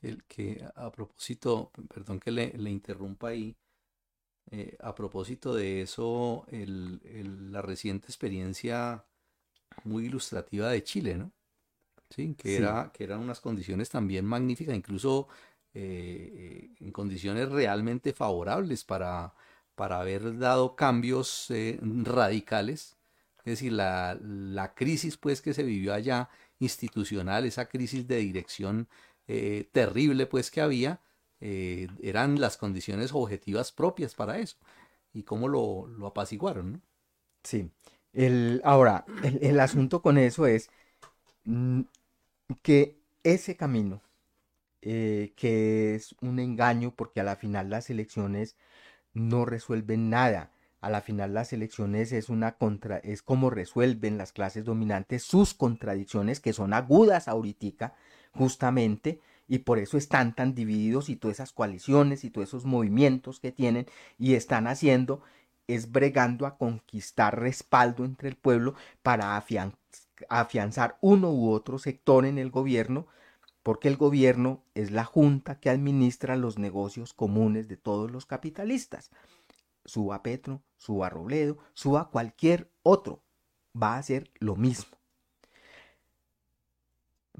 El que a propósito, perdón que le, interrumpa ahí, eh, a propósito de eso, la reciente experiencia muy ilustrativa de Chile, ¿no? Sí, que, Era, que eran unas condiciones también magníficas, incluso eh, en condiciones realmente favorables para, para haber dado cambios eh, radicales. Es decir, la, la, crisis pues que se vivió allá institucional, esa crisis de dirección eh, terrible pues que había, eran las condiciones objetivas propias para eso. Y cómo lo, lo apaciguaron. Sí. El, ahora, el, el asunto con eso es mm, que ese camino eh, que es un engaño porque a la final las elecciones no resuelven nada. A la final las elecciones es una contra, es como resuelven las clases dominantes sus contradicciones que son agudas ahorita, justamente, y por eso están tan divididos y todas esas coaliciones y todos esos movimientos que tienen y están haciendo es bregando a conquistar respaldo entre el pueblo para afianzar uno u otro sector en el gobierno porque el gobierno es la junta que administra los negocios comunes de todos los capitalistas. Suba Petro, suba Robledo, suba cualquier otro, va a hacer lo mismo.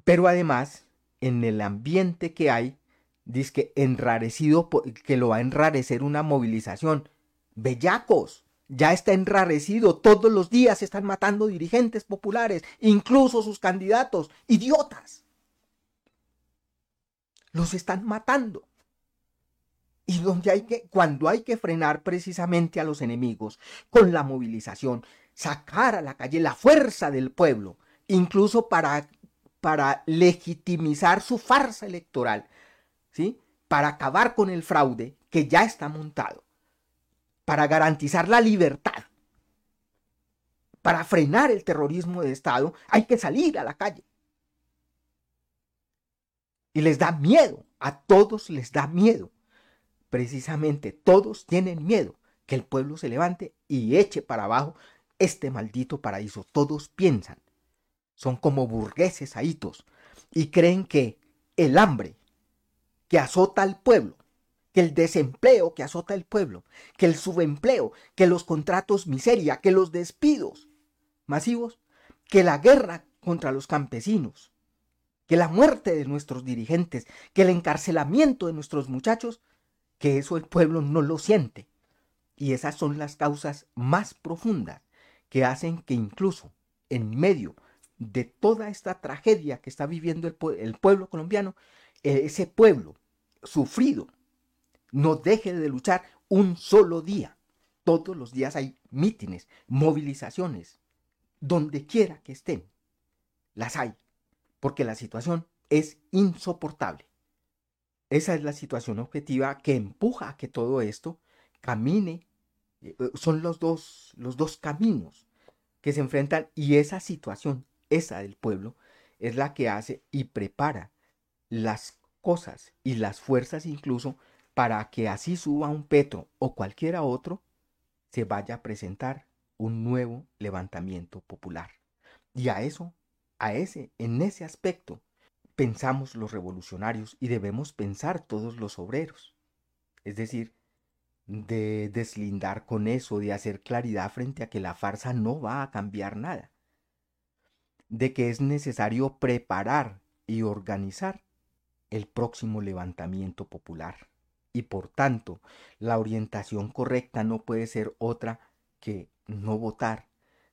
Pero además, en el ambiente que hay, dice que enrarecido, que lo va a enrarecer una movilización. Bellacos, ya está enrarecido, todos los días se están matando dirigentes populares, incluso sus candidatos, idiotas los están matando. Y donde hay que, cuando hay que frenar precisamente a los enemigos con la movilización, sacar a la calle la fuerza del pueblo, incluso para, para legitimizar su farsa electoral, ¿sí? Para acabar con el fraude que ya está montado, para garantizar la libertad, para frenar el terrorismo de Estado, hay que salir a la calle. Y les da miedo, a todos les da miedo. Precisamente todos tienen miedo que el pueblo se levante y eche para abajo este maldito paraíso. Todos piensan, son como burgueses ahitos y creen que el hambre que azota al pueblo, que el desempleo que azota al pueblo, que el subempleo, que los contratos miseria, que los despidos masivos, que la guerra contra los campesinos, que la muerte de nuestros dirigentes, que el encarcelamiento de nuestros muchachos, que eso el pueblo no lo siente. Y esas son las causas más profundas que hacen que incluso en medio de toda esta tragedia que está viviendo el, pueblo colombiano, eh, ese pueblo sufrido no deje de luchar un solo día. Todos los días hay mítines, movilizaciones, donde quiera que estén, las hay porque la situación es insoportable. Esa es la situación objetiva que empuja a que todo esto camine. Eh, eh, son los dos, los dos caminos que se enfrentan y esa situación, esa del pueblo, es la que hace y prepara las cosas y las fuerzas incluso para que así suba un Petro o cualquiera otro, se vaya a presentar un nuevo levantamiento popular. Y a eso a ese, en ese aspecto, pensamos los revolucionarios y debemos pensar todos los obreros. Es decir, de deslindar con eso, de hacer claridad frente a que la farsa no va a cambiar nada. De que es necesario preparar y organizar el próximo levantamiento popular. Y por tanto, la orientación correcta no puede ser otra que no votar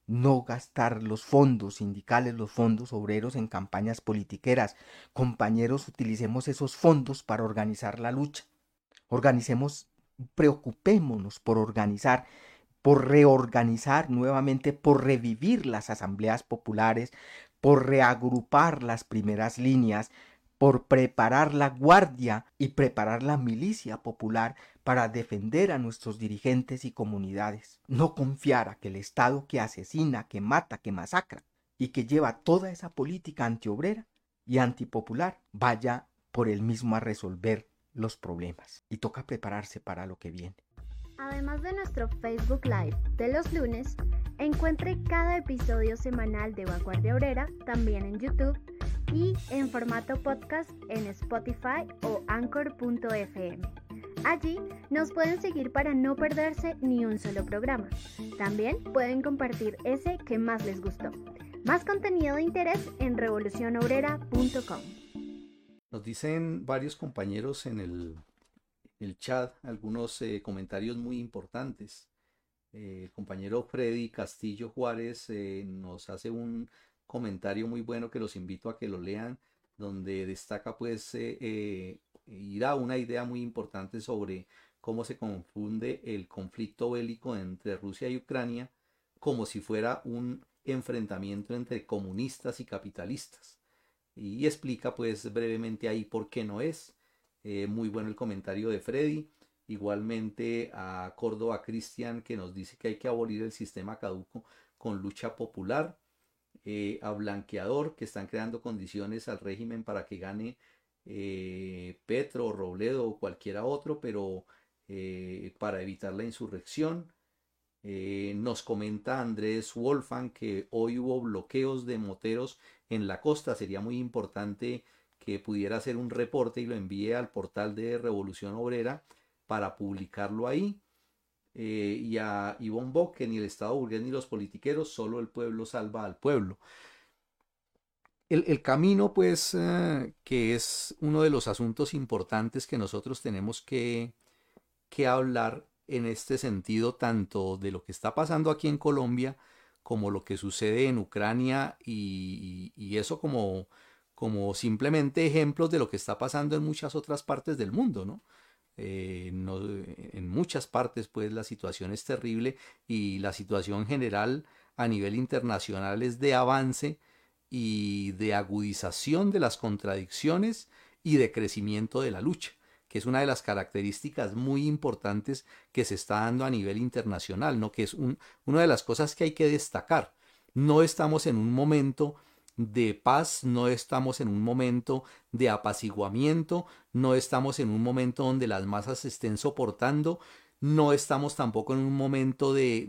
no gastar los fondos sindicales, los fondos obreros en campañas politiqueras. Compañeros, utilicemos esos fondos para organizar la lucha. Organicemos, preocupémonos por organizar, por reorganizar nuevamente, por revivir las asambleas populares, por reagrupar las primeras líneas, por preparar la guardia y preparar la milicia popular para defender a nuestros dirigentes y comunidades. No confiar a que el Estado que asesina, que mata, que masacra y que lleva toda esa política antiobrera y antipopular vaya por él mismo a resolver los problemas. Y toca prepararse para lo que viene. Además de nuestro Facebook Live de los lunes, encuentre cada episodio semanal de Vanguardia Obrera también en YouTube y en formato podcast en Spotify o anchor.fm. Allí nos pueden seguir para no perderse ni un solo programa. También pueden compartir ese que más les gustó. Más contenido de interés en revolucionobrera.com. Nos dicen varios compañeros en el, chat algunos eh, comentarios muy importantes. Eh, el compañero Freddy Castillo Juárez eh, nos hace un comentario muy bueno que los invito a que lo lean, donde destaca pues y da una idea muy importante sobre cómo se confunde el conflicto bélico entre Rusia y Ucrania como si fuera un enfrentamiento entre comunistas y capitalistas. Y explica pues brevemente ahí por qué no es. Eh, muy bueno el comentario de Freddy. Igualmente a Córdoba Cristian que nos dice que hay que abolir el sistema caduco con lucha popular. Eh, a Blanqueador que están creando condiciones al régimen para que gane eh, Petro, Robledo o cualquiera otro, pero para evitar la insurrección. Eh, nos comenta Andrés Wolfan que hoy hubo bloqueos de moteros en la costa. Sería muy importante que pudiera hacer un reporte y lo envíe al portal de Revolución Obrera para publicarlo ahí. Eh, y a Ivonne Bock que ni el Estado burgués ni los politiqueros, solo el pueblo salva al pueblo. El, camino, pues, eh, que es uno de los asuntos importantes que nosotros tenemos que, que hablar en este sentido tanto de lo que está pasando aquí en Colombia como lo que sucede en Ucrania y, eso como, como simplemente ejemplos de lo que está pasando en muchas otras partes del mundo, ¿no? Eh, en muchas partes pues la situación es terrible y la situación general a nivel internacional es de avance y de agudización de las contradicciones y de crecimiento de la lucha que es una de las características muy importantes que se está dando a nivel internacional, ¿no? que es una de las cosas que hay que destacar. No estamos en un momento de paz, no estamos en un momento de apaciguamiento, no estamos en un momento donde las masas estén soportando, no estamos tampoco en un momento de,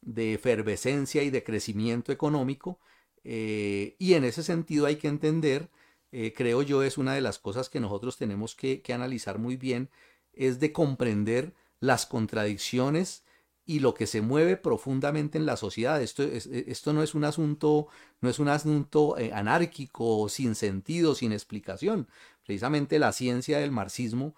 de, efervescencia y de crecimiento económico. Eh, y en ese sentido hay que entender eh, creo yo es una de las cosas que nosotros tenemos que, analizar muy bien, es de comprender las contradicciones y lo que se mueve profundamente en la sociedad. Esto, e, esto no es un asunto, no es un asunto eh, anárquico, sin sentido, sin explicación. Precisamente la ciencia del marxismo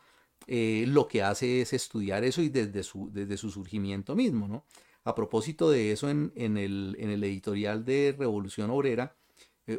eh, lo que hace es estudiar eso y desde su, desde su surgimiento mismo. ¿no? A propósito de eso, en, el, en el, editorial de Revolución Obrera,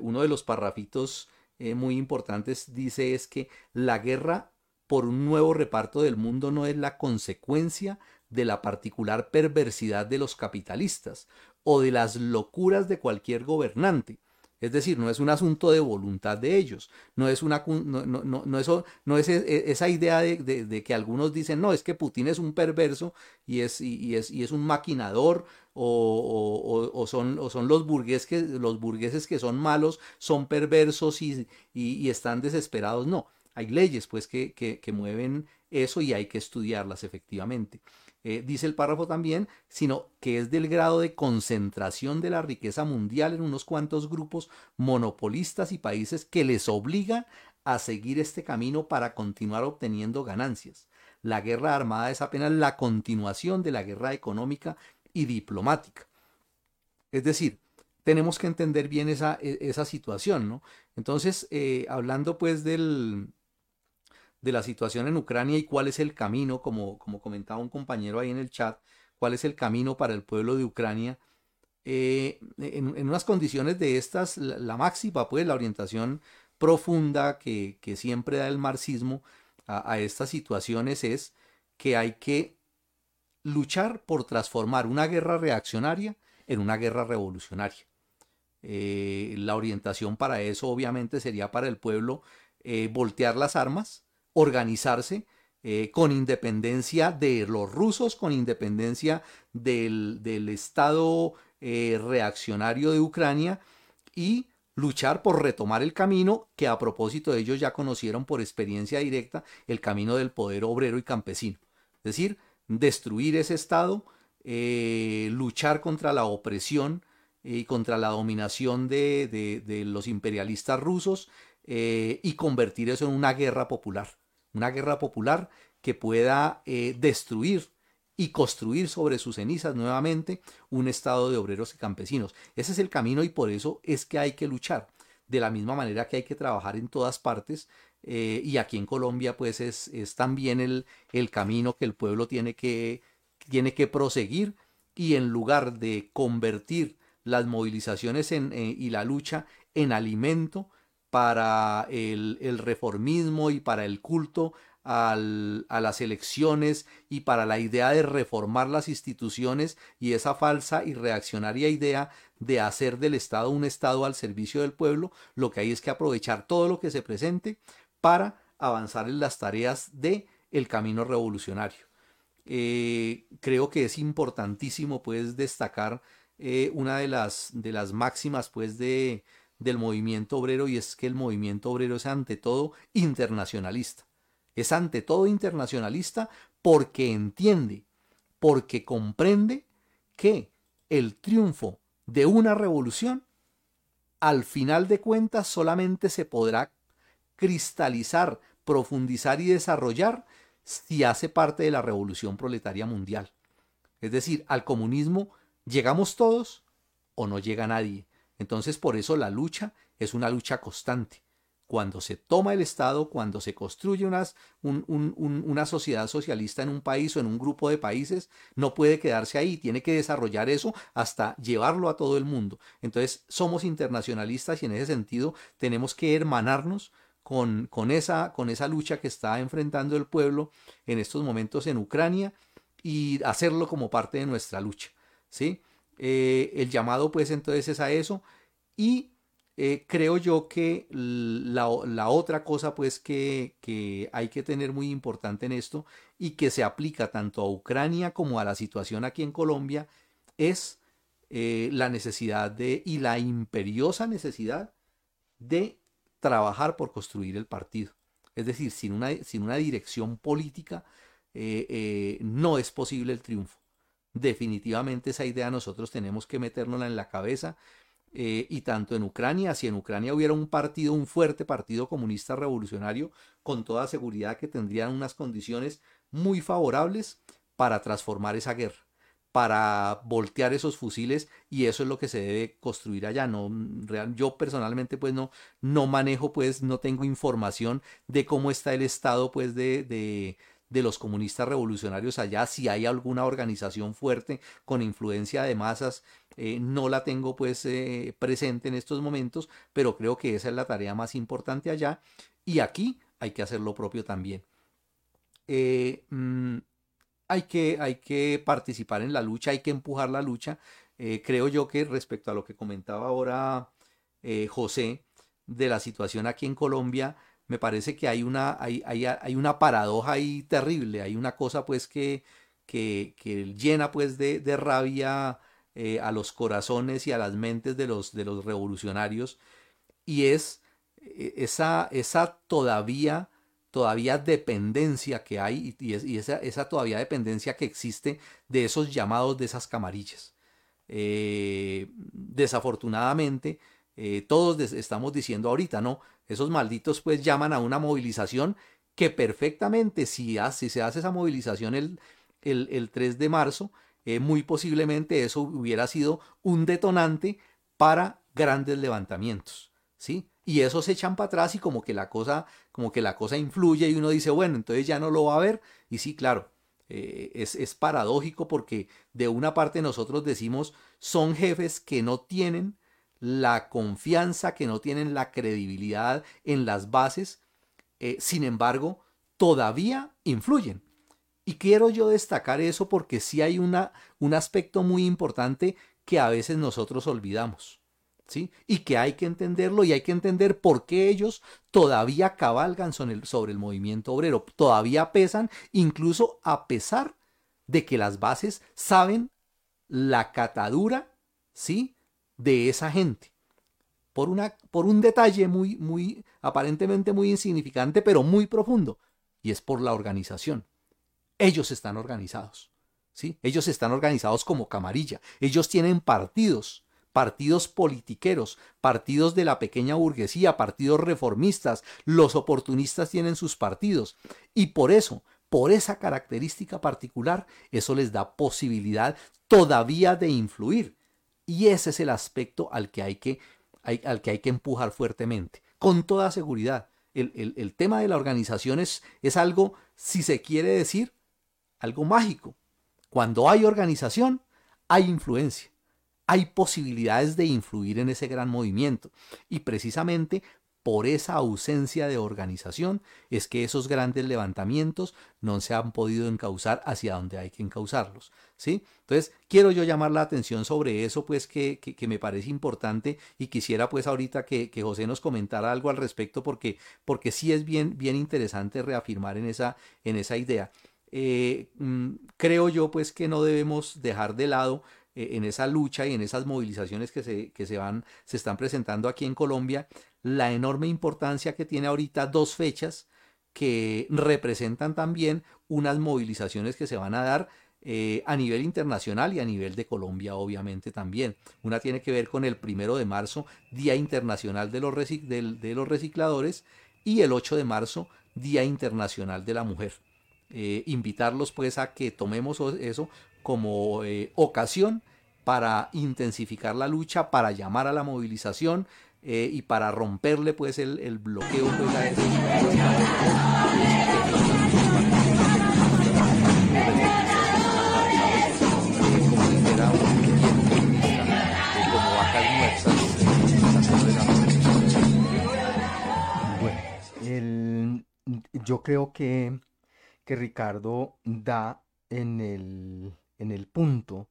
uno de los parrafitos eh, muy importantes dice es que la guerra por un nuevo reparto del mundo no es la consecuencia de la particular perversidad de los capitalistas o de las locuras de cualquier gobernante, es decir, no es un asunto de voluntad de ellos, no es, una, no, no, no, no es e, e, esa idea de, que algunos dicen, no, es que Putin es un perverso y es, y, es, y es un maquinador o, o, son, o son los, burgueses que, los burgueses que son malos, son perversos y, y, están desesperados. No, hay leyes pues que, que mueven eso y hay que estudiarlas efectivamente. Eh, dice el párrafo también, sino que es del grado de concentración de la riqueza mundial en unos cuantos grupos monopolistas y países que les obligan a seguir este camino para continuar obteniendo ganancias. La guerra armada es apenas la continuación de la guerra económica y diplomática. Es decir, tenemos que entender bien esa, e, situación, ¿no? Entonces, eh, hablando pues del, de la situación en Ucrania y cuál es el camino, como, como comentaba un compañero ahí en el chat, cuál es el camino para el pueblo de Ucrania. Eh, en, unas condiciones de estas, la, máxima, pues la orientación profunda que, siempre da el marxismo a, estas situaciones es que hay que luchar por transformar una guerra reaccionaria en una guerra revolucionaria. Eh, la orientación para eso obviamente sería para el pueblo eh, voltear las armas, organizarse eh, con independencia de los rusos, con independencia del, Estado eh, reaccionario de Ucrania y luchar por retomar el camino que a propósito de ellos ya conocieron por experiencia directa, el camino del poder obrero y campesino. Es decir, destruir ese Estado, eh, luchar contra la opresión y contra la dominación de, de los imperialistas rusos y convertir eso en una guerra popular una guerra popular que pueda eh, destruir y construir sobre sus cenizas nuevamente un estado de obreros y campesinos. Ese es el camino y por eso es que hay que luchar. de la misma manera que hay que trabajar en todas partes. eh, y aquí en Colombia, pues es, es también el, el camino que el pueblo tiene que, tiene que proseguir. Y en lugar de convertir las movilizaciones en, eh, y la lucha en alimento para el, reformismo y para el culto a las elecciones y para la idea de reformar las instituciones y esa falsa y reaccionaria idea de hacer del Estado un Estado al servicio del pueblo, lo que hay es que aprovechar todo lo que se presente para avanzar en las tareas de el camino revolucionario. Eh, creo que es importantísimo pues destacar eh, una de las, de las máximas pues de, del movimiento obrero y es que el movimiento obrero es ante todo internacionalista. Es ante todo internacionalista porque entiende, porque comprende que el triunfo de una revolución al final de cuentas solamente se podrá cristalizar, profundizar y desarrollar si hace parte de la revolución proletaria mundial. Es decir, al comunismo llegamos todos o no llega nadie. Entonces por eso la lucha es una lucha constante. Cuando se toma el Estado, cuando se construye una sociedad socialista en un país o en un grupo de países, no puede quedarse ahí, tiene que desarrollar eso hasta llevarlo a todo el mundo. Entonces somos internacionalistas y en ese sentido tenemos que hermanarnos con, con, esa, con esa lucha que está enfrentando el pueblo en estos momentos en Ucrania y hacerlo como parte de nuestra lucha. ¿sí? Eh, el llamado pues entonces es a eso y eh, creo yo que la, otra cosa pues que, hay que tener muy importante en esto y que se aplica tanto a Ucrania como a la situación aquí en Colombia es eh, la necesidad de y la imperiosa necesidad de trabajar por construir el partido. Es decir, sin una, sin una dirección política no es posible el triunfo. Definitivamente esa idea nosotros tenemos que metérnosla en la cabeza eh, y tanto en Ucrania, si en Ucrania hubiera un partido, un fuerte partido comunista revolucionario, con toda seguridad que tendrían unas condiciones muy favorables para transformar esa guerra para voltear esos fusiles y eso es lo que se debe construir allá. No, real, yo personalmente pues no, no manejo pues, no tengo información de cómo está el estado pues de, de, de los comunistas revolucionarios allá, si hay alguna organización fuerte con influencia de masas, eh, no la tengo pues eh, presente en estos momentos, pero creo que esa es la tarea más importante allá y aquí hay que hacer lo propio también. Eh, mmm, hay que, hay que participar en la lucha, hay que empujar la lucha. Creo yo que respecto a lo que comentaba ahora José de la situación aquí en Colombia, me parece que hay una, hay, hay, hay una paradoja ahí terrible, hay una cosa pues que, que, que llena pues de, de rabia eh, a los corazones y a las mentes de los, de los revolucionarios y es esa, esa todavía todavía dependencia que hay y, y esa, esa, todavía dependencia que existe de esos llamados de esas camarillas. Eh, desafortunadamente, eh, todos estamos diciendo ahorita, ¿no? Esos malditos pues llaman a una movilización que perfectamente si, se hace esa movilización el, el, el 3 de marzo, eh, muy posiblemente eso hubiera sido un detonante para grandes levantamientos, ¿sí? y esos se echan para atrás y como que la cosa como que la cosa influye y uno dice bueno entonces ya no lo va a ver y sí claro eh, es, es, paradójico porque de una parte nosotros decimos son jefes que no tienen la confianza que no tienen la credibilidad en las bases eh, sin embargo todavía influyen y quiero yo destacar eso porque sí hay una, un aspecto muy importante que a veces nosotros olvidamos ¿sí? Y que hay que entenderlo y hay que entender por qué ellos todavía cabalgan sobre el, sobre el movimiento obrero, todavía pesan, incluso a pesar de que las bases saben la catadura, ¿sí? De esa gente. Por, una, por un detalle muy, muy, aparentemente muy insignificante, pero muy profundo, y es por la organización. Ellos están organizados, ¿sí? Ellos están organizados como camarilla, ellos tienen partidos, partidos politiqueros, partidos de la pequeña burguesía, partidos reformistas, los oportunistas tienen sus partidos. Y por eso, por esa característica particular, eso les da posibilidad todavía de influir. Y ese es el aspecto al que hay que al que hay que empujar fuertemente, con toda seguridad. El, tema de la organización es, es algo, si se quiere decir, algo mágico. Cuando hay organización, hay influencia hay posibilidades de influir en ese gran movimiento. Y precisamente por esa ausencia de organización es que esos grandes levantamientos no se han podido encauzar hacia donde hay que encauzarlos. ¿sí? Entonces, quiero yo llamar la atención sobre eso, pues que, que, me parece importante y quisiera pues ahorita que, que, José nos comentara algo al respecto porque, porque sí es bien, bien interesante reafirmar en esa, en esa idea. Eh, mm, creo yo pues que no debemos dejar de lado eh, en esa lucha y en esas movilizaciones que se, que se van, se están presentando aquí en Colombia, la enorme importancia que tiene ahorita dos fechas que representan también unas movilizaciones que se van a dar eh, a nivel internacional y a nivel de Colombia, obviamente también. Una tiene que ver con el primero de marzo, Día Internacional de los, de, los Recicladores, y el 8 de marzo, Día Internacional de la Mujer. Eh, invitarlos pues a que tomemos eso como ocasión para intensificar la lucha, para llamar a la movilización eh, y para romperle pues el, el bloqueo pues, a esos Bueno, yo creo que, que Ricardo da en el, en el punto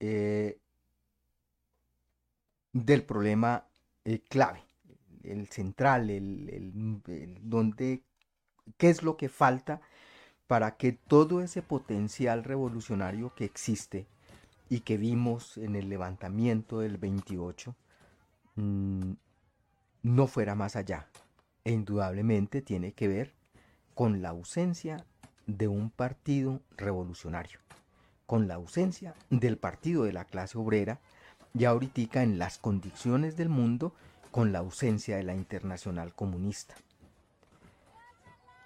eh, del problema eh, clave, el central, el, donde, qué es lo que falta para que todo ese potencial revolucionario que existe y que vimos en el levantamiento del 28 mm, no fuera más allá. E indudablemente tiene que ver con la ausencia de un partido revolucionario con la ausencia del partido de la clase obrera y ahorita en las condiciones del mundo con la ausencia de la internacional comunista.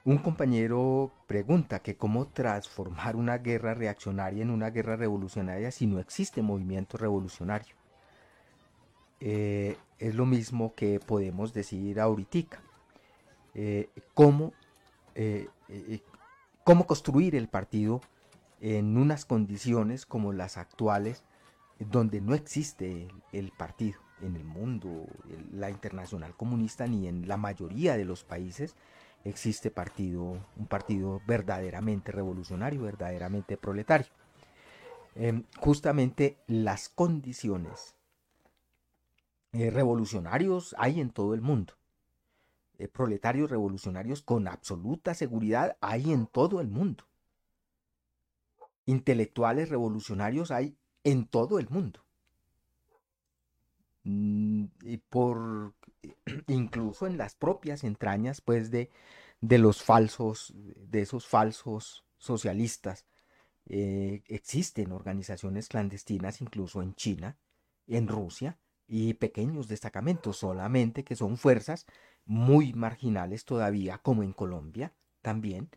Un compañero pregunta que cómo transformar una guerra reaccionaria en una guerra revolucionaria si no existe movimiento revolucionario. Eh, es lo mismo que podemos decir ahorita. Eh, cómo, eh, cómo construir el partido en unas condiciones como las actuales, donde no existe el, partido en el mundo, la internacional comunista, ni en la mayoría de los países existe partido, un partido verdaderamente revolucionario, verdaderamente proletario. Em, justamente las condiciones eh, revolucionarios hay en todo el mundo. Eh, proletarios revolucionarios con absoluta seguridad hay en todo el mundo intelectuales revolucionarios hay en todo el mundo. Mm, y por (clears throat) incluso en las propias entrañas pues de, de los falsos, de esos falsos socialistas. Eh, existen organizaciones clandestinas incluso en China, en Rusia y pequeños destacamentos solamente que son fuerzas muy marginales todavía como en Colombia también.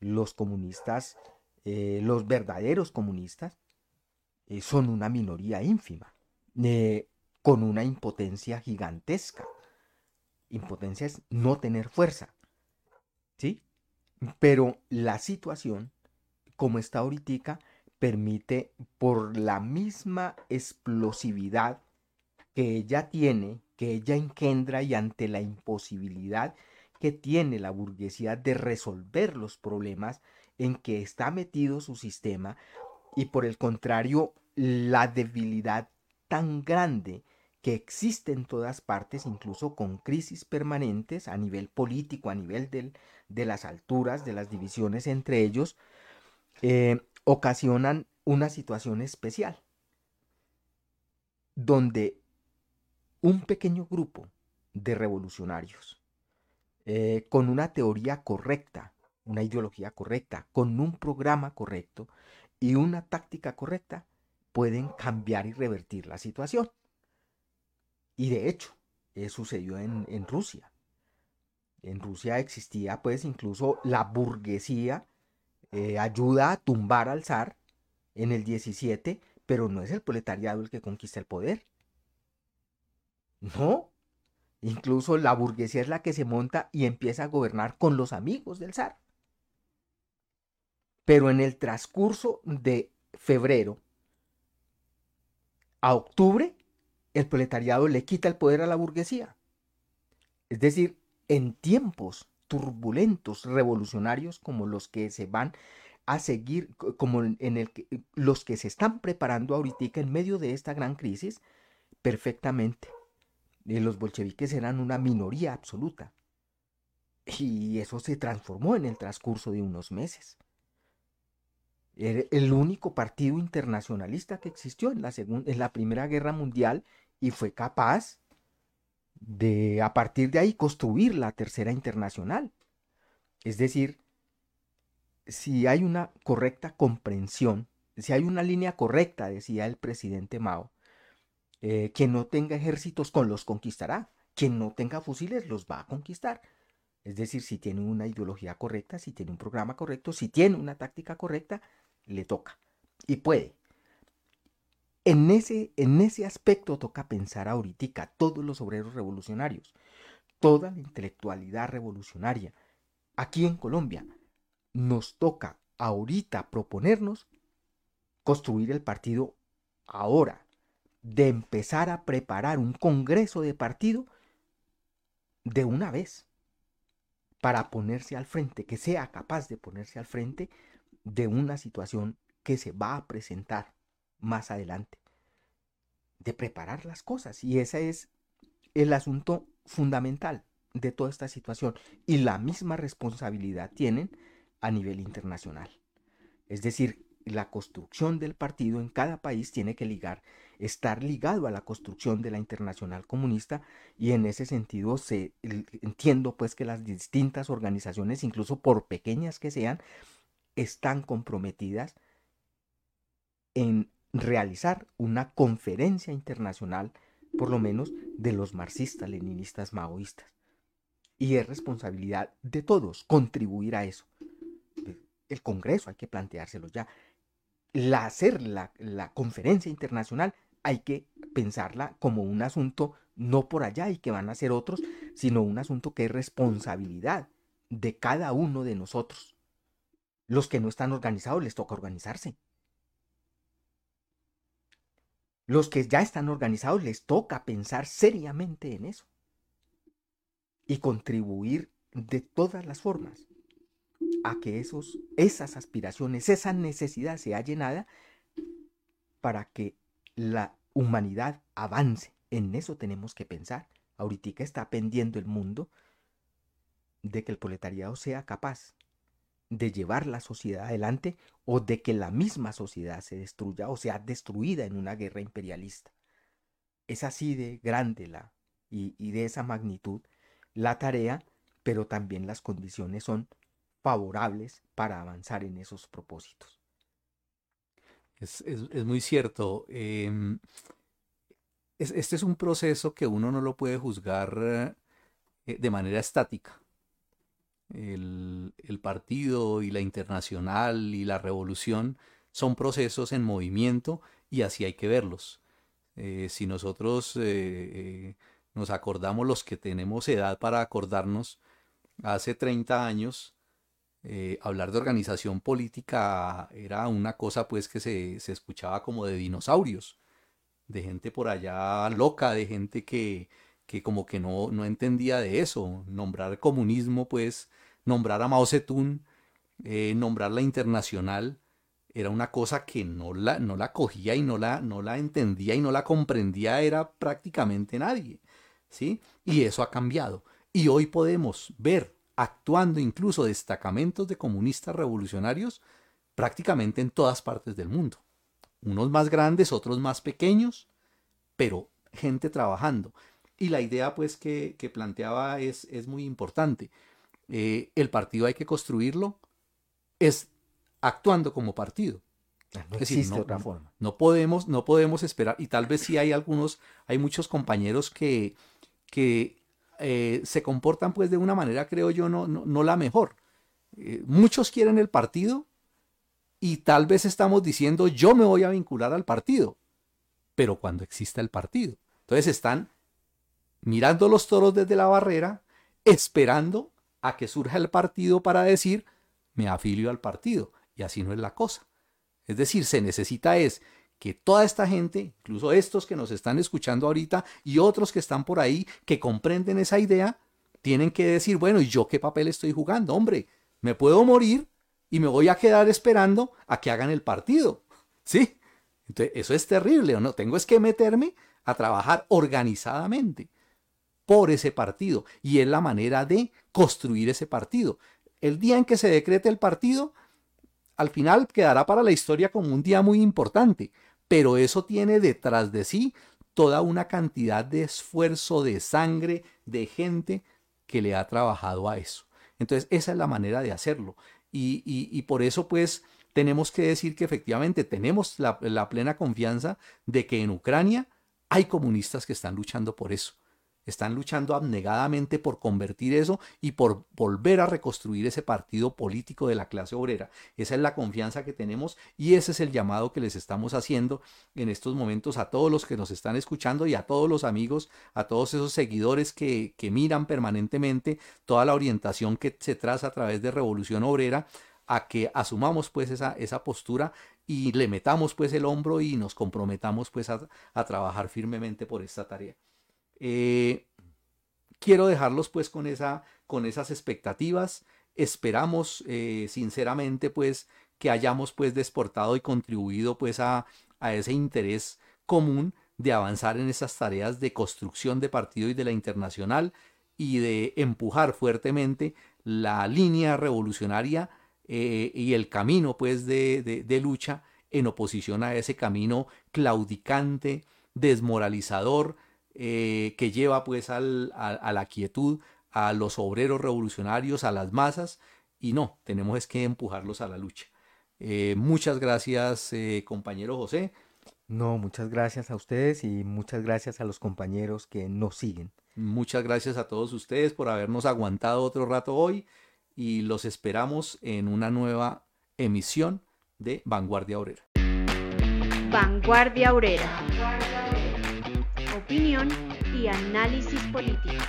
Los comunistas eh, los verdaderos comunistas eh, son una minoría ínfima, eh, con una impotencia gigantesca. Impotencia es no tener fuerza, ¿sí? Pero la situación, como está ahorita, permite, por la misma explosividad que ella tiene, que ella engendra y ante la imposibilidad que tiene la burguesía de resolver los problemas en que está metido su sistema y por el contrario la debilidad tan grande que existe en todas partes, incluso con crisis permanentes a nivel político, a nivel de las alturas, de las divisiones entre ellos, eh, ocasionan una situación especial, donde un pequeño grupo de revolucionarios, eh, con una teoría correcta, una ideología correcta, con un programa correcto y una táctica correcta, pueden cambiar y revertir la situación. Y de hecho, eso sucedió en, en Rusia. En Rusia existía pues incluso la burguesía eh, ayuda a tumbar al zar en el 17, pero no es el proletariado el que conquista el poder. No. Incluso la burguesía es la que se monta y empieza a gobernar con los amigos del zar. Pero en el transcurso de febrero a octubre, el proletariado le quita el poder a la burguesía. Es decir, en tiempos turbulentos, revolucionarios como los que se van a seguir, como en el que, los que se están preparando ahorita en medio de esta gran crisis, perfectamente. Eh, los bolcheviques eran una minoría absoluta. Y eso se transformó en el transcurso de unos meses. Era el único partido internacionalista que existió en la, en la Primera Guerra Mundial y fue capaz de, a partir de ahí, construir la Tercera Internacional. Es decir, si hay una correcta comprensión, si hay una línea correcta, decía el presidente Mao, eh, quien no tenga ejércitos con los conquistará, quien no tenga fusiles los va a conquistar. Es decir, si tiene una ideología correcta, si tiene un programa correcto, si tiene una táctica correcta, le toca y puede. En ese, en ese aspecto toca pensar ahorita todos los obreros revolucionarios, toda la intelectualidad revolucionaria. Aquí en Colombia nos toca ahorita proponernos construir el partido ahora, de empezar a preparar un congreso de partido de una vez para ponerse al frente, que sea capaz de ponerse al frente de una situación que se va a presentar más adelante, de preparar las cosas. Y ese es el asunto fundamental de toda esta situación. Y la misma responsabilidad tienen a nivel internacional. Es decir, la construcción del partido en cada país tiene que ligar, estar ligado a la construcción de la internacional comunista y en ese sentido se entiendo pues que las distintas organizaciones, incluso por pequeñas que sean, están comprometidas en realizar una conferencia internacional, por lo menos de los marxistas, leninistas, maoístas. Y es responsabilidad de todos contribuir a eso. El Congreso hay que planteárselo ya. La, hacer la, la conferencia internacional hay que pensarla como un asunto no por allá y que van a ser otros, sino un asunto que es responsabilidad de cada uno de nosotros. Los que no están organizados les toca organizarse. Los que ya están organizados les toca pensar seriamente en eso y contribuir de todas las formas a que esos, esas aspiraciones, esa necesidad sea llenada para que la humanidad avance. En eso tenemos que pensar. Ahorita está pendiendo el mundo de que el proletariado sea capaz de llevar la sociedad adelante o de que la misma sociedad se destruya o sea destruida en una guerra imperialista. Es así de grande la y, y de esa magnitud la tarea, pero también las condiciones son favorables para avanzar en esos propósitos. Es, es, es muy cierto. Es, este es un proceso que uno no lo puede juzgar eh, de manera estática el, partido y la internacional y la revolución son procesos en movimiento y así hay que verlos. Eh, si nosotros eh, eh, nos acordamos los que tenemos edad para acordarnos, hace 30 años, eh, hablar de organización política era una cosa pues que se, se escuchaba como de dinosaurios, de gente por allá loca, de gente que, que como que no, no entendía de eso. Nombrar comunismo, pues, nombrar a Mao Zedong, eh, nombrar la internacional, era una cosa que no la, no la cogía y no la, no la entendía y no la comprendía, era prácticamente nadie. ¿sí? Y eso ha cambiado. Y hoy podemos ver actuando incluso destacamentos de comunistas revolucionarios prácticamente en todas partes del mundo. Unos más grandes, otros más pequeños, pero gente trabajando. Y la idea pues que, que planteaba es, es, muy importante. Eh, el partido hay que construirlo es actuando como partido. Ah, no es existe decir, no, otra forma. No podemos, no podemos esperar, y tal vez sí hay algunos, hay muchos compañeros que, que eh, se comportan pues de una manera, creo yo, no, no, no la mejor. Eh, muchos quieren el partido y tal vez estamos diciendo yo me voy a vincular al partido, pero cuando exista el partido. Entonces están mirando los toros desde la barrera, esperando a que surja el partido para decir, me afilio al partido. Y así no es la cosa. Es decir, se necesita es que toda esta gente, incluso estos que nos están escuchando ahorita y otros que están por ahí, que comprenden esa idea, tienen que decir, bueno, ¿y yo qué papel estoy jugando? Hombre, me puedo morir y me voy a quedar esperando a que hagan el partido. ¿Sí? Entonces, eso es terrible, ¿o no? Tengo es que meterme a trabajar organizadamente por ese partido y es la manera de construir ese partido. El día en que se decrete el partido, al final quedará para la historia como un día muy importante, pero eso tiene detrás de sí toda una cantidad de esfuerzo, de sangre, de gente que le ha trabajado a eso. Entonces, esa es la manera de hacerlo. Y, por eso, pues, tenemos que decir que efectivamente tenemos la plena confianza de que en Ucrania hay comunistas que están luchando por eso. Están luchando abnegadamente por convertir eso y por volver a reconstruir ese partido político de la clase obrera. Esa es la confianza que tenemos y ese es el llamado que les estamos haciendo en estos momentos a todos los que nos están escuchando y a todos los amigos, a todos esos seguidores que, que miran permanentemente toda la orientación que se traza a través de Revolución Obrera a que asumamos pues esa, esa postura y le metamos pues el hombro y nos comprometamos pues a, a trabajar firmemente por esta tarea. Eh, quiero dejarlos pues con, esa, con esas expectativas. Esperamos eh, sinceramente pues que hayamos pues desportado y contribuido pues a, a ese interés común de avanzar en esas tareas de construcción de partido y de la internacional y de empujar fuertemente la línea revolucionaria eh, y el camino pues de, de, lucha en oposición a ese camino claudicante, desmoralizador, eh, que lleva pues al, a, la quietud a los obreros revolucionarios, a las masas, y no, tenemos es que empujarlos a la lucha. Eh, muchas gracias, eh, compañero José. No, muchas gracias a ustedes y muchas gracias a los compañeros que nos siguen. Muchas gracias a todos ustedes por habernos aguantado otro rato hoy y los esperamos en una nueva emisión de Vanguardia Obrera. Vanguardia Obrera opinión y análisis político.